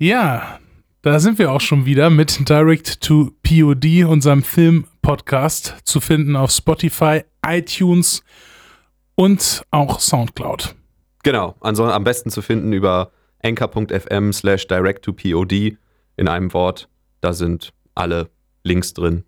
Ja, da sind wir auch schon wieder mit Direct to POD, unserem Film-Podcast, zu finden auf Spotify, iTunes und auch Soundcloud. Genau, ansonsten am besten zu finden über anchor.fm slash direct to POD in einem Wort. Da sind alle Links drin.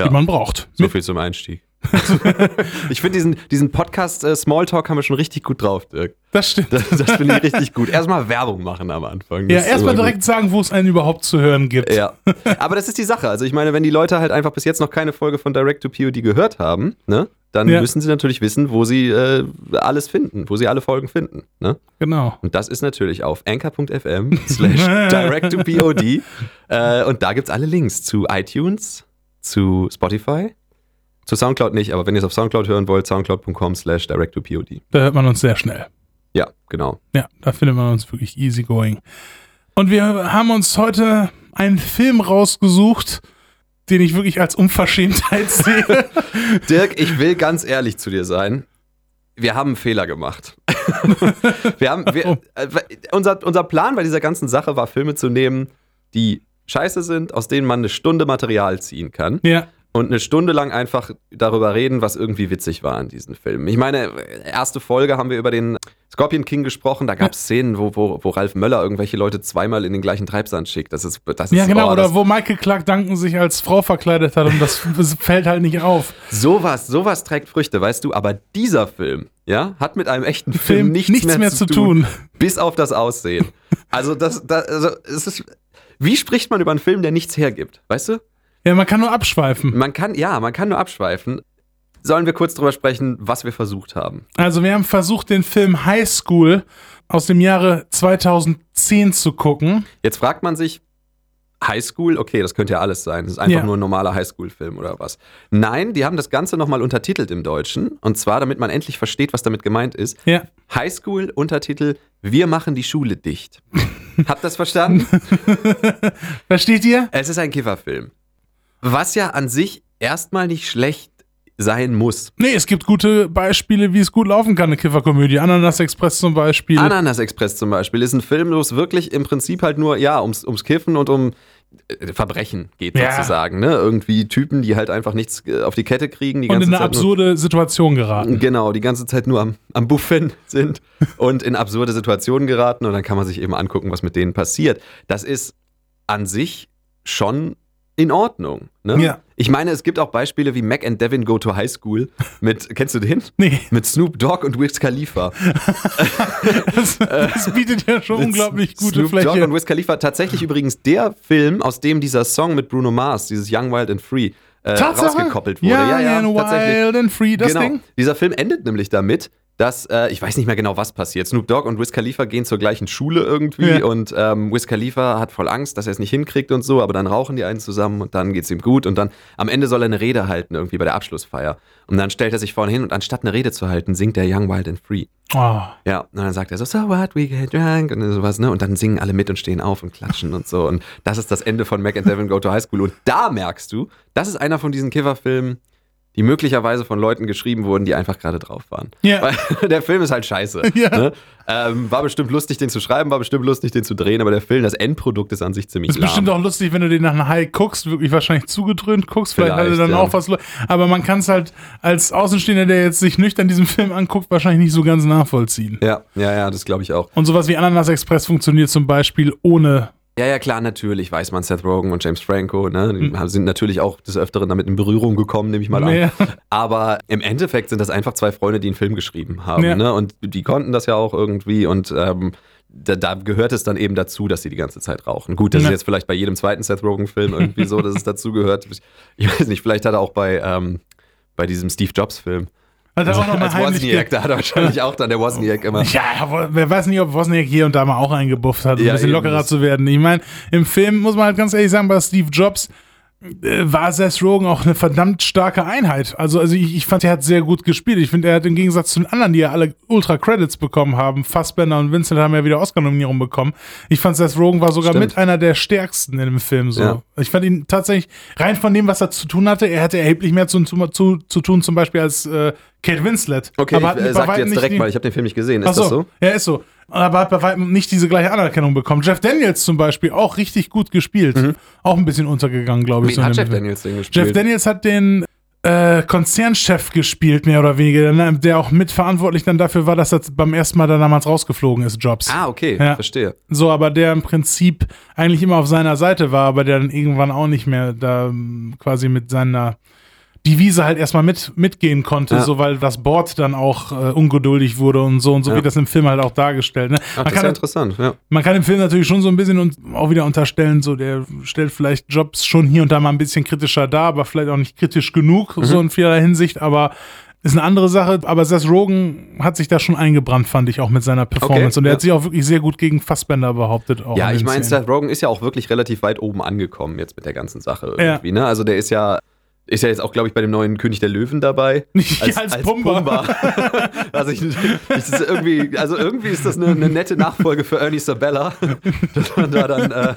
Ja. Die man braucht. So viel zum Einstieg. ich finde diesen, diesen Podcast äh, Smalltalk haben wir schon richtig gut drauf, Dirk. Das stimmt. Das, das finde ich richtig gut. Erstmal Werbung machen am Anfang. Das ja, erstmal direkt gut. sagen, wo es einen überhaupt zu hören gibt. Ja. Aber das ist die Sache. Also ich meine, wenn die Leute halt einfach bis jetzt noch keine Folge von Direct to POD gehört haben, ne, dann ja. müssen sie natürlich wissen, wo sie äh, alles finden, wo sie alle Folgen finden. Ne? Genau. Und das ist natürlich auf anchor.fm slash direct to POD. Äh, und da gibt es alle Links zu iTunes, zu Spotify zu Soundcloud nicht, aber wenn ihr es auf Soundcloud hören wollt, soundcloud.com slash direct to pod. Da hört man uns sehr schnell. Ja, genau. Ja, da findet man uns wirklich easy going. Und wir haben uns heute einen Film rausgesucht, den ich wirklich als Unverschämtheit sehe. Dirk, ich will ganz ehrlich zu dir sein. Wir haben einen Fehler gemacht. wir haben, wir, oh. äh, unser, unser Plan bei dieser ganzen Sache war, Filme zu nehmen, die scheiße sind, aus denen man eine Stunde Material ziehen kann. Ja und eine Stunde lang einfach darüber reden, was irgendwie witzig war in diesen Filmen. Ich meine, erste Folge haben wir über den Scorpion King gesprochen, da gab es Szenen, wo, wo, wo Ralf Möller irgendwelche Leute zweimal in den gleichen Treibsand schickt. Das ist, das ja, ist, genau, oh, oder wo Michael Clark Duncan sich als Frau verkleidet hat und das, das fällt halt nicht auf. Sowas, sowas trägt Früchte, weißt du, aber dieser Film, ja, hat mit einem echten Film, Film nichts, nichts mehr, mehr, zu tun, tun. Bis auf das Aussehen. Also, das, das also, es ist, wie spricht man über einen Film, der nichts hergibt, weißt du? Ja, man kann nur abschweifen. Man kann, ja, man kann nur abschweifen. Sollen wir kurz drüber sprechen, was wir versucht haben? Also, wir haben versucht, den Film High School aus dem Jahre 2010 zu gucken. Jetzt fragt man sich, Highschool, okay, das könnte ja alles sein. Das ist einfach ja. nur ein normaler Highschool-Film oder was. Nein, die haben das Ganze nochmal untertitelt im Deutschen. Und zwar, damit man endlich versteht, was damit gemeint ist. Ja. Highschool, Untertitel, Wir machen die Schule dicht. Habt ihr das verstanden? Versteht ihr? Es ist ein Kifferfilm. Was ja an sich erstmal nicht schlecht sein muss. Nee, es gibt gute Beispiele, wie es gut laufen kann, eine Kifferkomödie. Ananas Express zum Beispiel. Ananas Express zum Beispiel ist ein Film, wo es wirklich im Prinzip halt nur, ja, ums, ums Kiffen und um äh, Verbrechen geht ja. sozusagen, ne? Irgendwie Typen, die halt einfach nichts äh, auf die Kette kriegen. Die und in eine Zeit absurde nur, Situation geraten. Genau, die ganze Zeit nur am, am Buffen sind und in absurde Situationen geraten und dann kann man sich eben angucken, was mit denen passiert. Das ist an sich schon in Ordnung. Ne? Ja. Ich meine, es gibt auch Beispiele wie Mac and Devin Go to High School mit, kennst du den? Nee. Mit Snoop Dogg und Wiz Khalifa. das, das, bietet ja schon unglaublich gute Snoop Fläche. Dogg und Wiz Khalifa. Tatsächlich übrigens der Film, aus dem dieser Song mit Bruno Mars, dieses Young, Wild and Free, äh, rausgekoppelt wurde. Young ja, ja, and Wild and Free, das genau. Ding? Dieser Film endet nämlich damit, dass, äh, ich weiß nicht mehr genau, was passiert. Snoop Dogg und Wiz Khalifa gehen zur gleichen Schule irgendwie ja. und ähm, Wiz Khalifa hat voll Angst, dass er es nicht hinkriegt und so, aber dann rauchen die einen zusammen und dann geht es ihm gut und dann am Ende soll er eine Rede halten irgendwie bei der Abschlussfeier. Und dann stellt er sich vorne hin und anstatt eine Rede zu halten, singt er Young, Wild and Free. Oh. Ja, und dann sagt er so, so what, we get drunk und sowas, ne? Und dann singen alle mit und stehen auf und klatschen und so. Und das ist das Ende von Mac and Devin Go to High School. Und da merkst du, das ist einer von diesen Kifferfilmen, die möglicherweise von Leuten geschrieben wurden, die einfach gerade drauf waren. Ja. Weil der Film ist halt scheiße. Ja. Ne? Ähm, war bestimmt lustig, den zu schreiben, war bestimmt lustig, den zu drehen, aber der Film, das Endprodukt ist an sich ziemlich Ist lahm. bestimmt auch lustig, wenn du den nach einem High guckst, wirklich wahrscheinlich zugedröhnt guckst. Vielleicht, Vielleicht hat er dann ja. auch was. Aber man kann es halt als Außenstehender, der jetzt sich nüchtern diesen Film anguckt, wahrscheinlich nicht so ganz nachvollziehen. Ja, ja, ja, das glaube ich auch. Und sowas wie Ananas Express funktioniert zum Beispiel ohne ja, ja, klar, natürlich weiß man Seth Rogen und James Franco, ne? Die mhm. sind natürlich auch des Öfteren damit in Berührung gekommen, nehme ich mal an. Ja. Aber im Endeffekt sind das einfach zwei Freunde, die einen Film geschrieben haben, ja. ne? Und die konnten das ja auch irgendwie und ähm, da, da, gehört es dann eben dazu, dass sie die ganze Zeit rauchen. Gut, das ja. ist jetzt vielleicht bei jedem zweiten Seth Rogen-Film irgendwie so, dass es dazu gehört. Ich weiß nicht, vielleicht hat er auch bei, ähm, bei diesem Steve Jobs-Film hat er auch noch mal Als Wozniak, da hat er wahrscheinlich auch dann der Wozniak immer. Ja, wer weiß nicht, ob Wozniak hier und da mal auch eingebufft hat, um ja, ein bisschen lockerer zu werden. Ich meine, im Film muss man halt ganz ehrlich sagen, bei Steve Jobs, war Seth Rogen auch eine verdammt starke Einheit. Also, also ich, ich fand, er hat sehr gut gespielt. Ich finde, er hat im Gegensatz zu den anderen, die ja alle Ultra-Credits bekommen haben, Fassbender und Vincent haben ja wieder Oscar-Nominierung bekommen. Ich fand, Seth Rogen war sogar Stimmt. mit einer der stärksten in dem Film. So. Ja. Ich fand ihn tatsächlich, rein von dem, was er zu tun hatte, er hatte erheblich mehr zu, zu, zu, zu tun, zum Beispiel als äh, Kate Winslet. Okay, Aber ich äh, sag jetzt direkt mal, ich habe den Film nicht gesehen. Ist so, das so? Ja, ist so. Aber hat bei weitem nicht diese gleiche Anerkennung bekommen. Jeff Daniels zum Beispiel, auch richtig gut gespielt. Mhm. Auch ein bisschen untergegangen, glaube ich. Wen so hat Jeff Daniels denn gespielt? Jeff Daniels hat den äh, Konzernchef gespielt, mehr oder weniger, ne, der auch mitverantwortlich dann dafür war, dass er beim ersten Mal dann damals rausgeflogen ist, Jobs. Ah, okay, ja. verstehe. So, aber der im Prinzip eigentlich immer auf seiner Seite war, aber der dann irgendwann auch nicht mehr da quasi mit seiner die Wiese halt erstmal mit, mitgehen konnte, ja. so weil das Board dann auch äh, ungeduldig wurde und so und so ja. wird das im Film halt auch dargestellt. Ne? Ach, das ist ja interessant, ja. Man kann im Film natürlich schon so ein bisschen und auch wieder unterstellen, so der stellt vielleicht Jobs schon hier und da mal ein bisschen kritischer dar, aber vielleicht auch nicht kritisch genug, mhm. so in vieler Hinsicht, aber ist eine andere Sache, aber Seth Rogen hat sich da schon eingebrannt, fand ich auch mit seiner Performance. Okay, und er ja. hat sich auch wirklich sehr gut gegen Fassbender behauptet. ja, ich meine, Seth Rogen ist ja auch wirklich relativ weit oben angekommen jetzt mit der ganten Sache irgendwie. Ja. Ne? Also der ist ja ist ja jetzt auch, glaube ich, bei dem neuen König der Löwen dabei. Nicht als, als, als Pumba. Pumba. also, ich, ich irgendwie, also irgendwie ist das eine, eine, nette Nachfolge für Ernie Sabella, dass man da dann äh,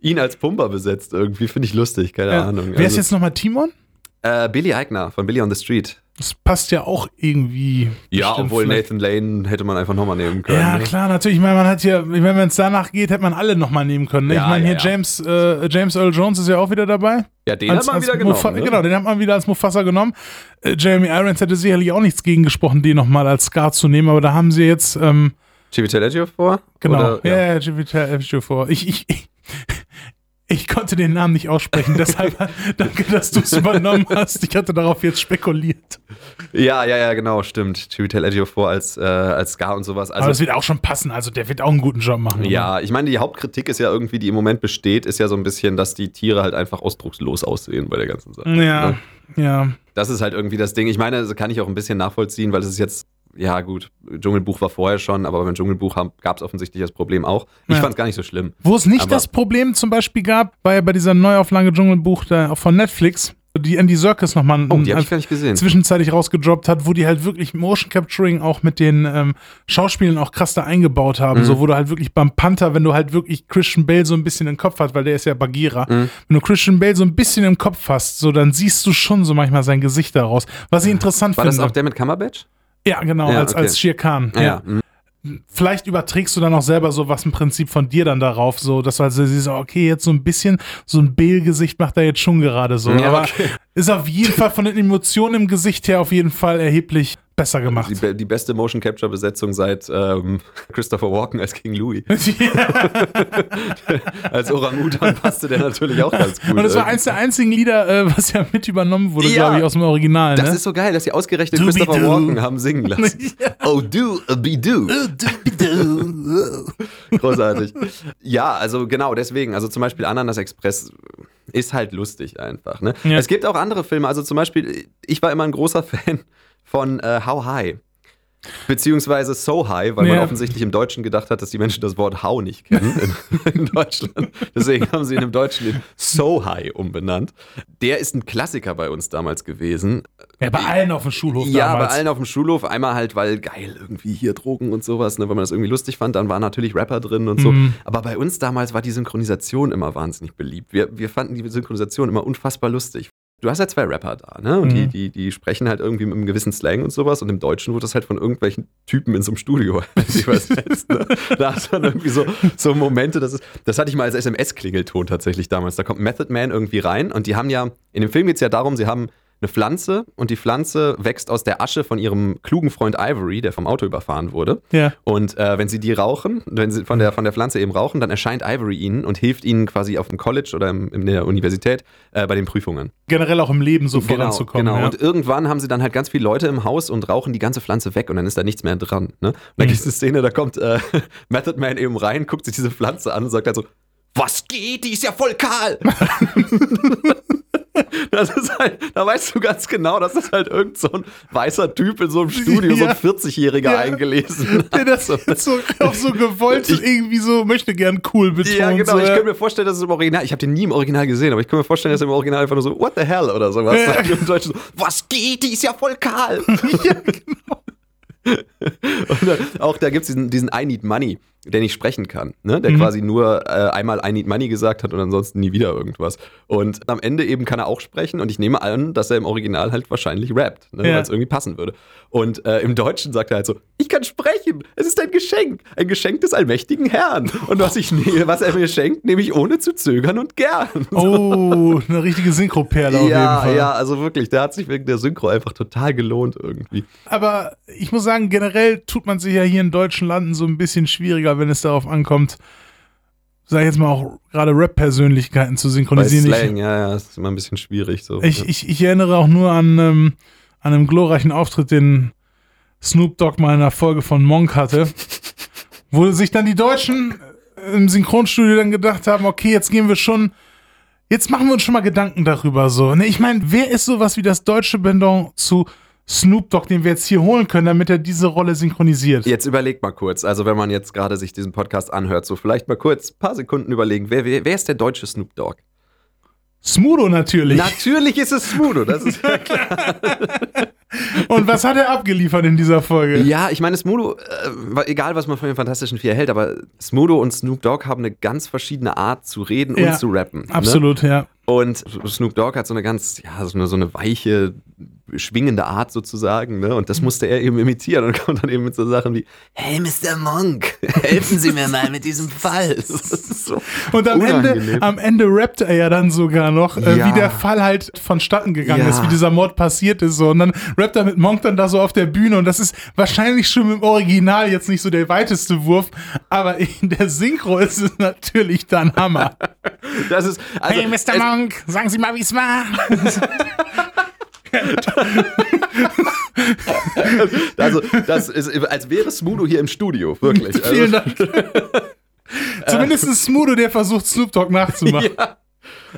ihn als Pumba besetzt. Irgendwie finde ich lustig, keine ja. Ahnung. Wer ist also jetzt nochmal Timon? Äh, Billy Eichner von Billy on the Street. Das passt ja auch irgendwie. Ja, obwohl vielleicht. Nathan Lane hätte man einfach nochmal nehmen können. Ja, ne? klar, natürlich. Ich meine, man hat hier, wenn es danach geht, hätte man alle nochmal nehmen können. Ne? Ja, ich meine, hier ja, ja. James, äh, James Earl Jones ist ja auch wieder dabei. Ja, den als, hat man wieder genommen. Ne? Genau, den hat man wieder als Mufasa genommen. Äh, Jeremy Irons hätte sicherlich auch nichts gegen gesprochen, den nochmal als Scar zu nehmen, aber da haben sie jetzt. Ähm, Chivitel vor? Genau, Oder, ja, ja, Chivitel vor. Ich, ich, ich ich konnte den Namen nicht aussprechen, deshalb danke, dass du es übernommen hast. Ich hatte darauf jetzt spekuliert. Ja, ja, ja, genau, stimmt. Chiwetel Ejiofor als, äh, als Scar und sowas. Also, Aber das wird auch schon passen, also der wird auch einen guten Job machen. Ja, oder? ich meine, die Hauptkritik ist ja irgendwie, die im Moment besteht, ist ja so ein bisschen, dass die Tiere halt einfach ausdruckslos aussehen bei der ganzen Sache. Ja, ne? ja. Das ist halt irgendwie das Ding. Ich meine, das kann ich auch ein bisschen nachvollziehen, weil es ist jetzt ja gut, Dschungelbuch war vorher schon, aber beim Dschungelbuch gab es offensichtlich das Problem auch. Ich ja. fand es gar nicht so schlimm. Wo es nicht aber das Problem zum Beispiel gab, war ja bei dieser Neuauflage Dschungelbuch da, von Netflix, die Andy Circus nochmal oh, die gesehen. zwischenzeitlich rausgedroppt hat, wo die halt wirklich Motion Capturing auch mit den ähm, Schauspielern auch krass da eingebaut haben. Mhm. So, wo du halt wirklich beim Panther, wenn du halt wirklich Christian Bale so ein bisschen im Kopf hast, weil der ist ja Bagheera, mhm. wenn du Christian Bale so ein bisschen im Kopf hast, so, dann siehst du schon so manchmal sein Gesicht daraus. Was ich interessant War finde. War das auch der mit Cumberbatch? Ja, genau, ja, als, okay. als Shere Khan. Ja. ja. Mhm. Vielleicht überträgst du dann auch selber so was im Prinzip von dir dann darauf, so dass du also siehst, okay, jetzt so ein bisschen, so ein Bale-Gesicht macht er jetzt schon gerade so. Ja, Aber okay. ist auf jeden Fall von den Emotionen im Gesicht her auf jeden Fall erheblich besser gemacht. Die, die beste Motion Capture Besetzung seit ähm, Christopher Walken als King Louis. als Orang-Utan passte der natürlich auch ganz gut. Und das war eins der einzigen Lieder, äh, was ja mit übernommen wurde, ja, glaube ich, aus dem Original. Das ne? ist so geil, dass sie ausgerechnet do Christopher do. Walken haben singen lassen. ja. Oh, do, uh, be do. Oh, do, be do. Großartig. Ja, also genau, deswegen. Also zum Beispiel Ananas Express ist halt lustig einfach. Ne? Ja. Es gibt auch andere Filme, also zum Beispiel, ich war immer ein großer Fan von äh, How High. Beziehungsweise So High, weil ja. man offensichtlich im Deutschen gedacht hat, dass die Menschen das Wort How nicht kennen in, in Deutschland. Deswegen haben sie ihn im Deutschen in So High umbenannt. Der ist ein Klassiker bei uns damals gewesen. Ja, bei allen auf dem Schulhof ja, damals. Ja, bei allen auf dem Schulhof. Einmal halt, weil geil, irgendwie hier Drogen und sowas, ne, weil man das irgendwie lustig fand. Dann waren natürlich Rapper drin und so. Mhm. Aber bei uns damals war die Synchronisation immer wahnsinnig beliebt. Wir, wir fanden die Synchronisation immer unfassbar lustig du hast ja zwei Rapper da, ne? Und mhm. die, die, die sprechen halt irgendwie mit einem gewissen Slang und sowas. Und im Deutschen wird das halt von irgendwelchen Typen in so einem Studio übersetzt. ne? Da hast du dann irgendwie so, so Momente, das ist, das hatte ich mal als SMS-Klingelton tatsächlich damals. Da kommt Method Man irgendwie rein und die haben ja, in dem Film geht es ja darum, sie haben eine Pflanze und die Pflanze wächst aus der Asche von ihrem klugen Freund Ivory, der vom Auto überfahren wurde. Ja. Und äh, wenn sie die rauchen, wenn sie von der, von der Pflanze eben rauchen, dann erscheint Ivory ihnen und hilft ihnen quasi auf dem College oder im, in der Universität äh, bei den Prüfungen. Generell auch im Leben so genau, voranzukommen. Genau, ja. und irgendwann haben sie dann halt ganz viele Leute im Haus und rauchen die ganze Pflanze weg und dann ist da nichts mehr dran. Ne? Und dann mhm. gibt es eine Szene, da kommt äh, Method Man eben rein, guckt sich diese Pflanze an und sagt halt so, was geht? Die ist ja voll kahl. Das ist halt, da weißt du ganz genau, das ist halt irgend so ein weißer Typ in so einem Studio, ja. so ein 40-Jähriger ja. eingelesen. Der das so, auch so gewollt ich, irgendwie so möchte gern cool betont. Ja, genau. Ich könnte mir vorstellen, dass es im Original, ich habe den nie im Original gesehen, aber ich könnte mir vorstellen, dass er im Original einfach nur so, what the hell oder sowas ja. sagt. Im Deutschen so, was geht? Die ist ja voll kahl. ja, genau. Und auch da gibt es diesen, diesen I Need Money der nicht sprechen kann, ne? der mhm. quasi nur äh, einmal I need money gesagt hat und ansonsten nie wieder irgendwas. Und am Ende eben kann er auch sprechen und ich nehme an, dass er im Original halt wahrscheinlich rappt, ne? ja. weil es irgendwie passen würde. Und äh, im Deutschen sagt er halt so, ich kann sprechen, es ist ein Geschenk, ein Geschenk des allmächtigen Herrn. Und was, ich, was er mir schenkt, nehme ich ohne zu zögern und gern. Oh, eine richtige Synchroperle auf ja, jeden Fall. Ja, also wirklich, der hat sich wegen der Synchro einfach total gelohnt irgendwie. Aber ich muss sagen, generell tut man sich ja hier in deutschen Landen so ein bisschen schwieriger, wenn es darauf ankommt, sag ich jetzt mal auch gerade Rap-Persönlichkeiten zu synchronisieren. Bei Slang, ich, ja, ja, ist immer ein bisschen schwierig so. Ich, ich, ich erinnere auch nur an, ähm, an einem glorreichen Auftritt, den Snoop Dogg mal in einer Folge von Monk hatte, wo sich dann die Deutschen im Synchronstudio dann gedacht haben, okay, jetzt gehen wir schon, jetzt machen wir uns schon mal Gedanken darüber so. Ne, ich meine, wer ist sowas wie das deutsche Pendant zu Snoop Dogg, den wir jetzt hier holen können, damit er diese Rolle synchronisiert. Jetzt überleg mal kurz, also wenn man jetzt gerade sich diesen Podcast anhört, so vielleicht mal kurz ein paar Sekunden überlegen, wer, wer, wer ist der deutsche Snoop Dogg? Smudo natürlich. Natürlich ist es Smudo, das ist ja klar. Und was hat er abgeliefert in dieser Folge? Ja, ich meine, Smudo, äh, egal was man von den Fantastischen Vier hält, aber Smudo und Snoop Dogg haben eine ganz verschiedene Art zu reden ja, und zu rappen. Ne? Absolut, ne? ja. Und Snoop Dogg hat so eine ganz, ja, so eine, so eine weiche, schwingende Art sozusagen, ne? Und das musste er eben imitieren und kommt dann eben mit so Sachen wie, hey Mr. Monk, helfen Sie mir mal mit diesem Fall. So und am Ende, am Ende rappt er ja dann sogar noch, äh, ja. wie der Fall halt vonstatten gegangen ja. ist, wie dieser Mord passiert ist. So. Und dann rappt er mit Monk dann da so auf der Bühne und das ist wahrscheinlich schon im Original jetzt nicht so der weiteste Wurf, aber in der Synchro ist es natürlich dann Hammer. Das ist, also, hey Mr. Monk, sagen Sie mal, wie es war. also, das ist, als wäre Smudo hier im Studio, wirklich. Vielen also, Dank. Zumindest Smudo, der versucht, Snoop Dogg nachzumachen. Ja.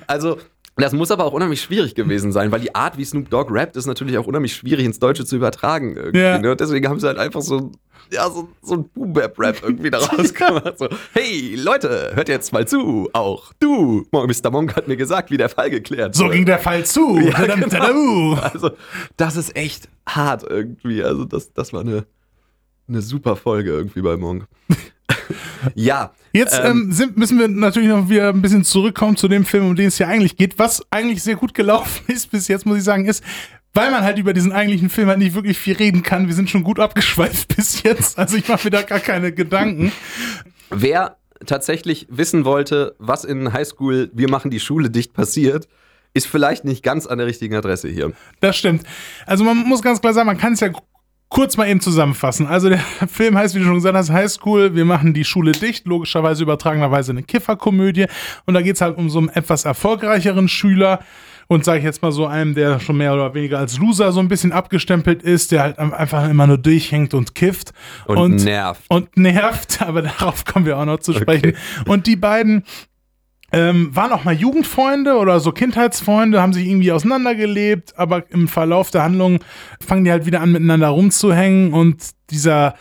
Also, das muss aber auch unheimlich schwierig gewesen sein, weil die Art, wie Snoop Dogg rappt, ist natürlich auch unheimlich schwierig ins Deutsche zu übertragen. Irgendwie, ja. ne? Deswegen haben sie halt einfach so, ja, so, so ein Boom-Bap-Rap irgendwie daraus gemacht. So, hey, Leute, hört jetzt mal zu. Auch du, Mr. Monk hat mir gesagt, wie der Fall geklärt So ging der Fall zu. Ja, genau. Also, das ist echt hart irgendwie. Also, das, das war eine, eine super Folge irgendwie bei Monk. ja. Jetzt ähm, ähm, sind, müssen wir natürlich noch wieder ein bisschen zurückkommen zu dem Film, um den es ja eigentlich geht. Was eigentlich sehr gut gelaufen ist bis jetzt, muss ich sagen, ist, weil man halt über diesen eigentlichen Film halt nicht wirklich viel reden kann. Wir sind schon gut abgeschweift bis jetzt. Also ich mache mir da gar keine Gedanken. Wer tatsächlich wissen wollte, was in Highschool Wir machen die Schule dicht passiert, ist vielleicht nicht ganz an der richtigen Adresse hier. Das stimmt. Also man muss ganz klar sagen, man kann es ja kurz mal eben zusammenfassen. Also der Film heißt, wie du schon gesagt hast, High School, wir machen die Schule dicht, logischerweise übertragenerweise eine Kifferkomödie. Und da geht es halt um so einen etwas erfolgreicheren Schüler und sage ich jetzt mal so einem, der schon mehr oder weniger als Loser so ein bisschen abgestempelt ist, der halt einfach immer nur durchhängt und kifft. Und, und nervt. Und nervt, aber darauf kommen wir auch noch zu sprechen. Okay. Und die beiden ähm, waren auch mal Jugendfreunde oder so Kindheitsfreunde, haben sich irgendwie auseinandergelebt, aber im Verlauf der Handlung fangen die halt wieder an, miteinander rumzuhängen und dieser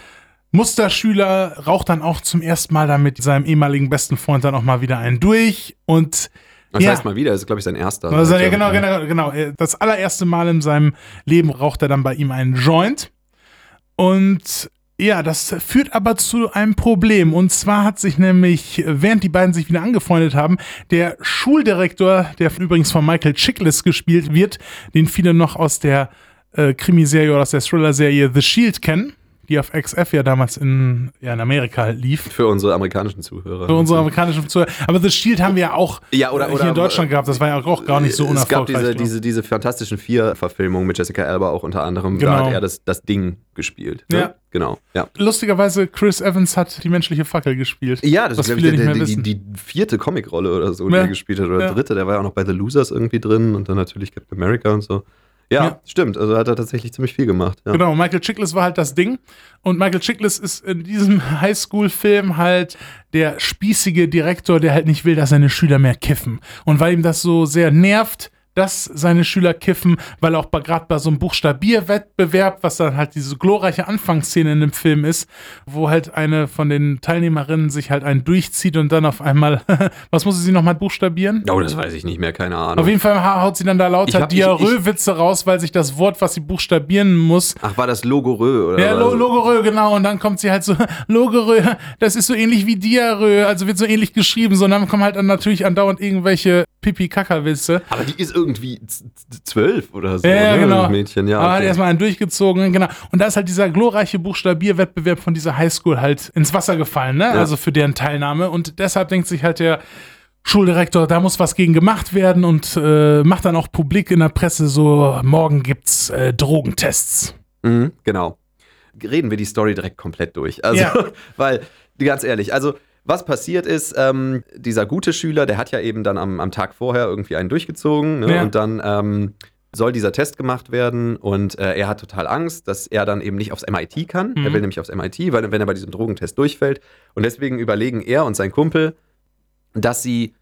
Musterschüler raucht dann auch zum ersten Mal dann mit seinem ehemaligen besten Freund dann auch mal wieder einen durch und das ja. heißt mal wieder, das ist, glaube ich, sein erster. Also, ja, genau, genau, genau. Das allererste Mal in seinem Leben raucht er dann bei ihm einen Joint. Und ja, das führt aber zu einem Problem. Und zwar hat sich nämlich, während die beiden sich wieder angefreundet haben, der Schuldirektor, der übrigens von Michael Chiklis gespielt wird, den viele noch aus der äh, Krimiserie oder aus der Thriller-Serie The Shield kennen, die auf XF ja damals in, ja, in Amerika halt lief. Für unsere amerikanischen Zuhörer. Für unsere amerikanischen Zuhörer. Aber The Shield haben wir ja auch ja, oder, hier in Deutschland gehabt. Das war ja auch gar nicht so unerfolgreich. Es gab diese, diese, diese Fantastischen Vier-Verfilmung mit Jessica Alba auch unter anderem. Genau. Da hat er das, das Ding gespielt. Ne? Ja. Genau, ja. Lustigerweise, Chris Evans hat die menschliche Fackel gespielt. Ja, das ist, glaube ich, der, der, die, die, vierte Comicrolle oder so, die ja. er gespielt hat. Oder ja. dritte, der war ja auch noch bei The Losers irgendwie drin und dann natürlich Captain America und so. Ja, ja, stimmt. Also hat er tatsächlich ziemlich viel gemacht. Ja. Genau, Michael Chiklis war halt das Ding. Und Michael Chiklis ist in diesem Highschool-Film halt der spießige Direktor, der halt nicht will, dass seine Schüler mehr kiffen. Und weil ihm das so sehr nervt, dass seine Schüler kiffen, weil auch gerade bei so einem Buchstabierwettbewerb, was dann halt diese glorreiche Anfangsszene in dem Film ist, wo halt eine von den Teilnehmerinnen sich halt einen durchzieht und dann auf einmal, was muss sie nochmal buchstabieren? Oh, das weiß ich nicht mehr, keine Ahnung. Auf jeden Fall haut sie dann da lauter Diarrhoe-Witze raus, weil sich das Wort, was sie buchstabieren muss. Ach, war das Logorö, oder? Ja, Lo Logorö, genau. Und dann kommt sie halt so, Logorö, das ist so ähnlich wie Diarrhoe, also wird so ähnlich geschrieben, so, und dann kommen halt dann natürlich andauernd irgendwelche Pipi-Kaka-Witze. Aber die ist irgendwie zwölf oder so, ja, ne? genau. Mädchen, ja. Aber Okay. hat erstmal einen durchgezogen, genau. Und da ist halt dieser glorreiche Buchstabierwettbewerb von dieser Highschool halt ins Wasser gefallen, ne? Ja. Also für deren Teilnahme. Und deshalb denkt sich halt der Schuldirektor, da muss was gegen gemacht werden und äh, macht dann auch publik in der Presse so, morgen gibt's äh, Drogentests. Mhm, genau. Reden wir die Story direkt komplett durch. Also, Ja. weil, ganz ehrlich, also was passiert ist, ähm, dieser gute Schüler, der hat ja eben dann am, am Tag vorher irgendwie einen durchgezogen ne? Ja. und dann ähm, soll dieser Test gemacht werden und äh, er hat total Angst, dass er dann eben nicht aufs MIT kann. Er Mhm. will nämlich aufs MIT, weil wenn er bei diesem Drogentest durchfällt und deswegen überlegen er und sein Kumpel, dass sie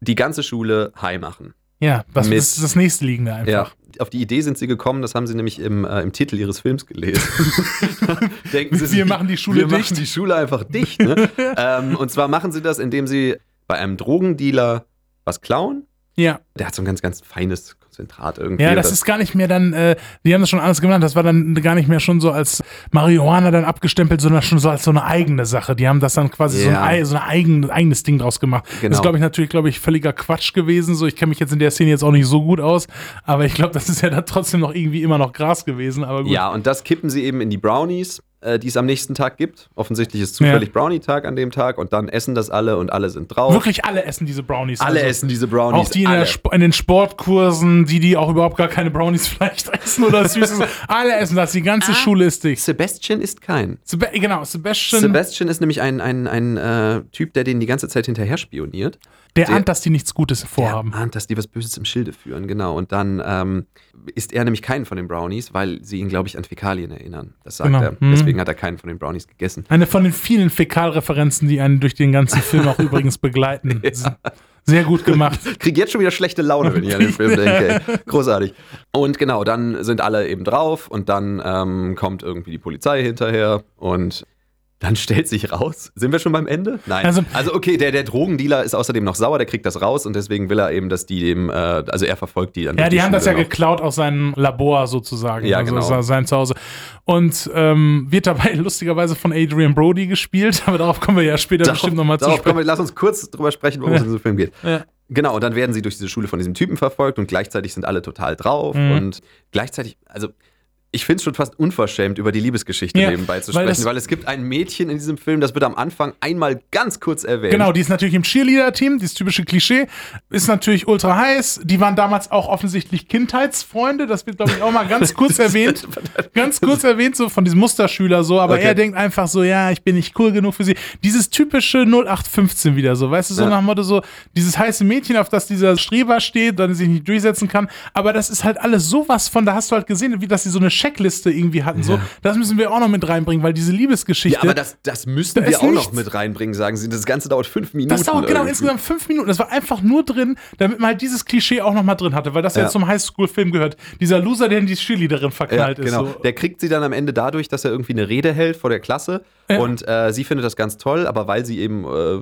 die ganze Schule high machen. Ja, was Mit- ist das nächste liegende einfach. Ja, auf die Idee sind sie gekommen, das haben sie nämlich im, äh, im Titel ihres Films gelesen. Denken sie Wir machen die Schule wir dicht. machen die Schule einfach dicht. Ne? ähm, und zwar machen sie das, indem sie bei einem Drogendealer was klauen. Ja. Der hat so ein ganz, ganz feines Konzentrat irgendwie. Ja, das ist gar nicht mehr dann, äh, die haben das schon alles genannt, das war dann gar nicht mehr schon so als Marihuana dann abgestempelt, sondern schon so als so eine eigene Sache. Die haben das dann quasi so ein, Ja. ei- so ein eigen, eigenes Ding draus gemacht. Das Genau. ist, glaube ich, natürlich, glaube ich, völliger Quatsch gewesen. So, ich kenne mich jetzt in der Szene jetzt auch nicht so gut aus, aber ich glaube, das ist ja dann trotzdem noch irgendwie immer noch Gras gewesen. Aber gut. Ja, und das kippen sie eben in die Brownies, die es am nächsten Tag gibt. Offensichtlich ist zufällig Brownie-Tag an dem Tag und dann essen das alle und alle sind drauf. Wirklich alle essen diese Brownies. Alle also. essen diese Brownies. Auch die in, in den Sportkursen, die, die auch überhaupt gar keine Brownies vielleicht essen oder Süßes. alle essen das, die Ah. ganze Schule ist dicht. Sebastian ist kein. Seb genau, Sebastian, Sebastian ist nämlich ein, ein, ein äh, Typ, der den die ganze Zeit hinterher spioniert. Der der- ahnt, dass die nichts Gutes vorhaben. Der ahnt, dass die was Böses im Schilde führen, genau. Und dann ähm, isst er nämlich keinen von den Brownies, weil sie ihn, glaube ich, an Fäkalien erinnern. Das sagt Genau. er. Mhm. Deswegen hat er keinen von den Brownies gegessen. Eine von den vielen Fäkalreferenzen, die einen durch den ganzen Film auch übrigens begleiten. Sehr gut gemacht. Krieg jetzt schon wieder schlechte Laune, wenn ich an den Film denke. Ey. Großartig. Und genau, dann sind alle eben drauf und dann ähm, kommt irgendwie die Polizei hinterher und dann stellt sich raus. Sind wir schon beim Ende? Nein. Also- Also, okay, der, der Drogendealer ist außerdem noch sauer, der kriegt das raus und deswegen will er eben, dass die dem, äh, also er verfolgt die dann. Ja, durch die haben das ja noch. geklaut aus seinem Labor sozusagen. Ja, also genau. sein Zuhause. Und ähm, wird dabei lustigerweise von Adrian Brody gespielt, aber darauf kommen wir ja später bestimmt nochmal zu darauf sprechen. wir, lass uns kurz drüber sprechen, worum es in diesem Film geht. Ja. Genau, und dann werden sie durch diese Schule von diesem Typen verfolgt und gleichzeitig sind alle total drauf Mhm. und gleichzeitig, also ich finde es schon fast unverschämt, über die Liebesgeschichte Ja, nebenbei zu weil sprechen, das- weil es gibt ein Mädchen in diesem Film, das wird am Anfang einmal ganz kurz erwähnt. Genau, die ist natürlich im Cheerleader-Team, dieses typische Klischee, ist natürlich ultra heiß. Die waren damals auch offensichtlich Kindheitsfreunde, das wird, glaube ich, auch mal ganz kurz erwähnt. Ganz kurz erwähnt, so von diesem Musterschüler so, aber Okay. er denkt einfach so, ja, ich bin nicht cool genug für sie. Dieses typische 0815 wieder so, weißt du, so Ja. nach dem Motto so, dieses heiße Mädchen, auf das dieser Streber steht, dann sich nicht durchsetzen kann, aber das ist halt alles sowas von, da hast du halt gesehen, wie dass sie so eine Checkliste irgendwie hatten, so, das müssen wir auch noch mit reinbringen, weil diese Liebesgeschichte. Ja, aber das, das müssten wir auch noch nichts. mit reinbringen, sagen sie. Das Ganze dauert fünf Minuten. Das dauert genau irgendwie. insgesamt fünf Minuten. Das war einfach nur drin, damit man halt dieses Klischee auch nochmal drin hatte, weil das ja, Ja. zum Highschool-Film gehört. Dieser Loser, der in die Cheerleaderin Ja, verknallt genau. ist. So. Der kriegt sie dann am Ende dadurch, dass er irgendwie eine Rede hält vor der Klasse Ja. und äh, sie findet das ganz toll, aber weil sie eben äh,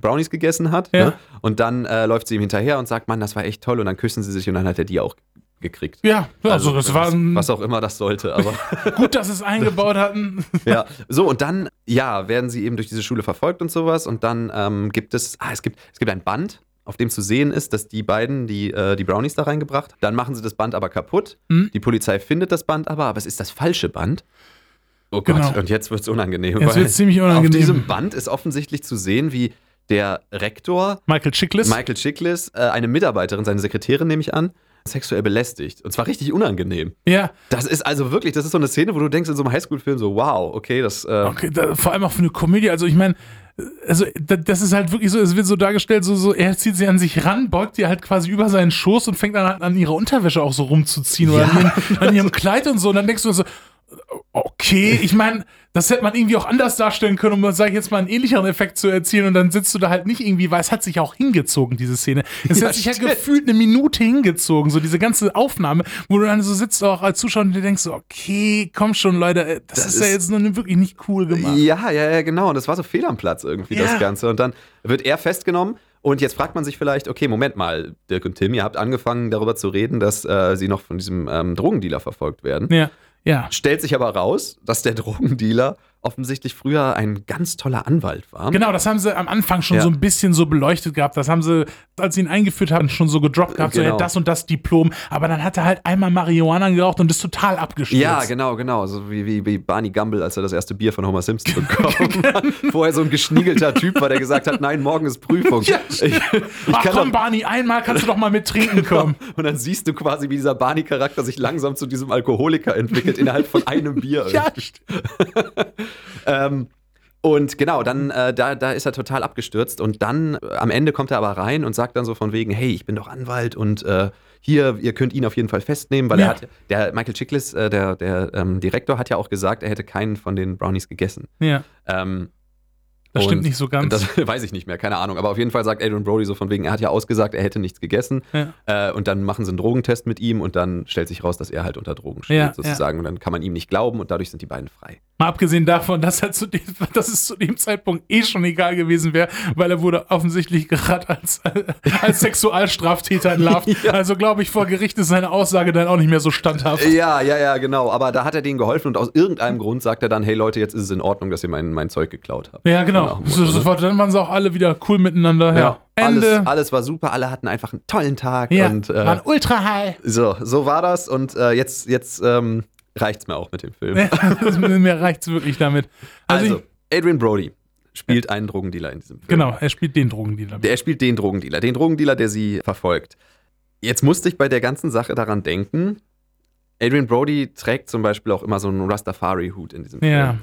Brownies gegessen hat Ja. ne? und dann äh, läuft sie ihm hinterher und sagt, Mann, das war echt toll und dann küssen sie sich und dann hat er die auch gekriegt. Ja, also, das war ein, was auch immer das sollte, aber gut, dass sie es eingebaut hatten. ja. So und dann ja werden sie eben durch diese Schule verfolgt und sowas und dann ähm, gibt es ah, es gibt es gibt ein Band auf dem zu sehen ist, dass die beiden die, äh, die Brownies da reingebracht. Dann machen sie das Band aber kaputt. Mhm. Die Polizei findet das Band aber, aber es ist das falsche Band. Oh Gott, Genau. und jetzt wird es unangenehm. Jetzt wird's ziemlich unangenehm. Auf diesem Band ist offensichtlich zu sehen, wie der Rektor Michael Chiklis. Michael Chiklis äh, eine Mitarbeiterin, seine Sekretärin nehme ich an, sexuell belästigt. Und zwar richtig unangenehm. ja, Das ist also wirklich, das ist so eine Szene, wo du denkst in so einem Highschool-Film so, wow, okay, das. Äh, okay, da, vor allem auch für eine Komödie. Also ich meine, also da, das ist halt wirklich so, es wird so dargestellt, so, so, er zieht sie an sich ran, beugt ihr halt quasi über seinen Schoß und fängt dann halt an ihrer Unterwäsche auch so rumzuziehen oder Ja. an ihrem, an ihrem Kleid und so. Und dann denkst du so, okay, ich meine, das hätte man irgendwie auch anders darstellen können, um, sag ich jetzt mal, einen ähnlicheren Effekt zu erzielen und dann sitzt du da halt nicht irgendwie, weil es hat sich auch hingezogen, diese Szene. Es ja, hat sich ja gefühlt eine Minute hingezogen, so diese ganze Aufnahme, wo du dann so sitzt auch als Zuschauer und dir denkst so, okay, komm schon, Leute, das, das ist, ist ja jetzt nur wirklich nicht cool gemacht. Ja, ja, ja, genau. Und das war so fehl am Platz irgendwie, ja. das Ganze. Und dann wird er festgenommen und jetzt fragt man sich vielleicht, okay, Moment mal, Dirk und Tim, ihr habt angefangen darüber zu reden, dass äh, sie noch von diesem ähm, Drogendealer verfolgt werden. Ja. Ja. Stellt sich aber raus, dass der Drogendealer offensichtlich früher ein ganz toller Anwalt war. Genau, das haben sie am Anfang schon ja. so ein bisschen so beleuchtet gehabt. Das haben sie, als sie ihn eingeführt haben, schon so gedroppt gehabt, genau. so ja, das und das Diplom. Aber dann hat er halt einmal Marihuana geraucht und ist total abgestürzt. Ja, genau, genau. So wie, wie, wie Barney Gumble, als er das erste Bier von Homer Simpson bekommen hat. Vorher so ein geschniegelter Typ war, der gesagt hat, nein, morgen ist Prüfung. Ja, ich, ich Ach komm, doch, Barney, einmal kannst du doch mal mit trinken genau. kommen. Und dann siehst du quasi, wie dieser Barney-Charakter sich langsam zu diesem Alkoholiker entwickelt, innerhalb von einem Bier. ja, ähm, und genau, dann äh, da, da ist er total abgestürzt und dann äh, am Ende kommt er aber rein und sagt dann so von wegen, hey, ich bin doch Anwalt und äh, hier, ihr könnt ihn auf jeden Fall festnehmen, weil ja. er hat, der Michael Chiklis, äh, der, der ähm, Direktor, hat ja auch gesagt, er hätte keinen von den Brownies gegessen. Ja. Ähm, das und stimmt nicht so ganz. Das weiß ich nicht mehr, keine Ahnung. Aber auf jeden Fall sagt Adrian Brody so von wegen, er hat ja ausgesagt, er hätte nichts gegessen. Ja. Äh, und dann machen sie einen Drogentest mit ihm und dann stellt sich raus, dass er halt unter Drogen steht, ja, sozusagen. Ja. Und dann kann man ihm nicht glauben und dadurch sind die beiden frei. Mal abgesehen davon, dass, er zu dem, dass es zu dem Zeitpunkt eh schon egal gewesen wäre, weil er wurde offensichtlich gerade als, als Sexualstraftäter entlarvt. ja. Also glaube ich, vor Gericht ist seine Aussage dann auch nicht mehr so standhaft. Ja, ja, ja, genau. Aber da hat er denen geholfen und aus irgendeinem Grund sagt er dann, hey Leute, jetzt ist es in Ordnung, dass ihr mein, mein Zeug geklaut habt. Ja, genau. So, sofort, dann waren sie auch alle wieder cool miteinander. Ja. ja. Ende. Alles, alles, war super, alle hatten einfach einen tollen Tag. Ja, und, äh, waren ultra high. So, so war das und äh, jetzt, jetzt ähm, reicht's mir auch mit dem Film. Ja, mir reicht's wirklich damit. Also, also Adrian Brody spielt einen Drogendealer in diesem Film. Genau, er spielt den Drogendealer. Der, er spielt den Drogendealer, den Drogendealer, der sie verfolgt. Jetzt musste ich bei der ganzen Sache daran denken, Adrian Brody trägt zum Beispiel auch immer so einen Rastafari-Hut in diesem Film. Ja.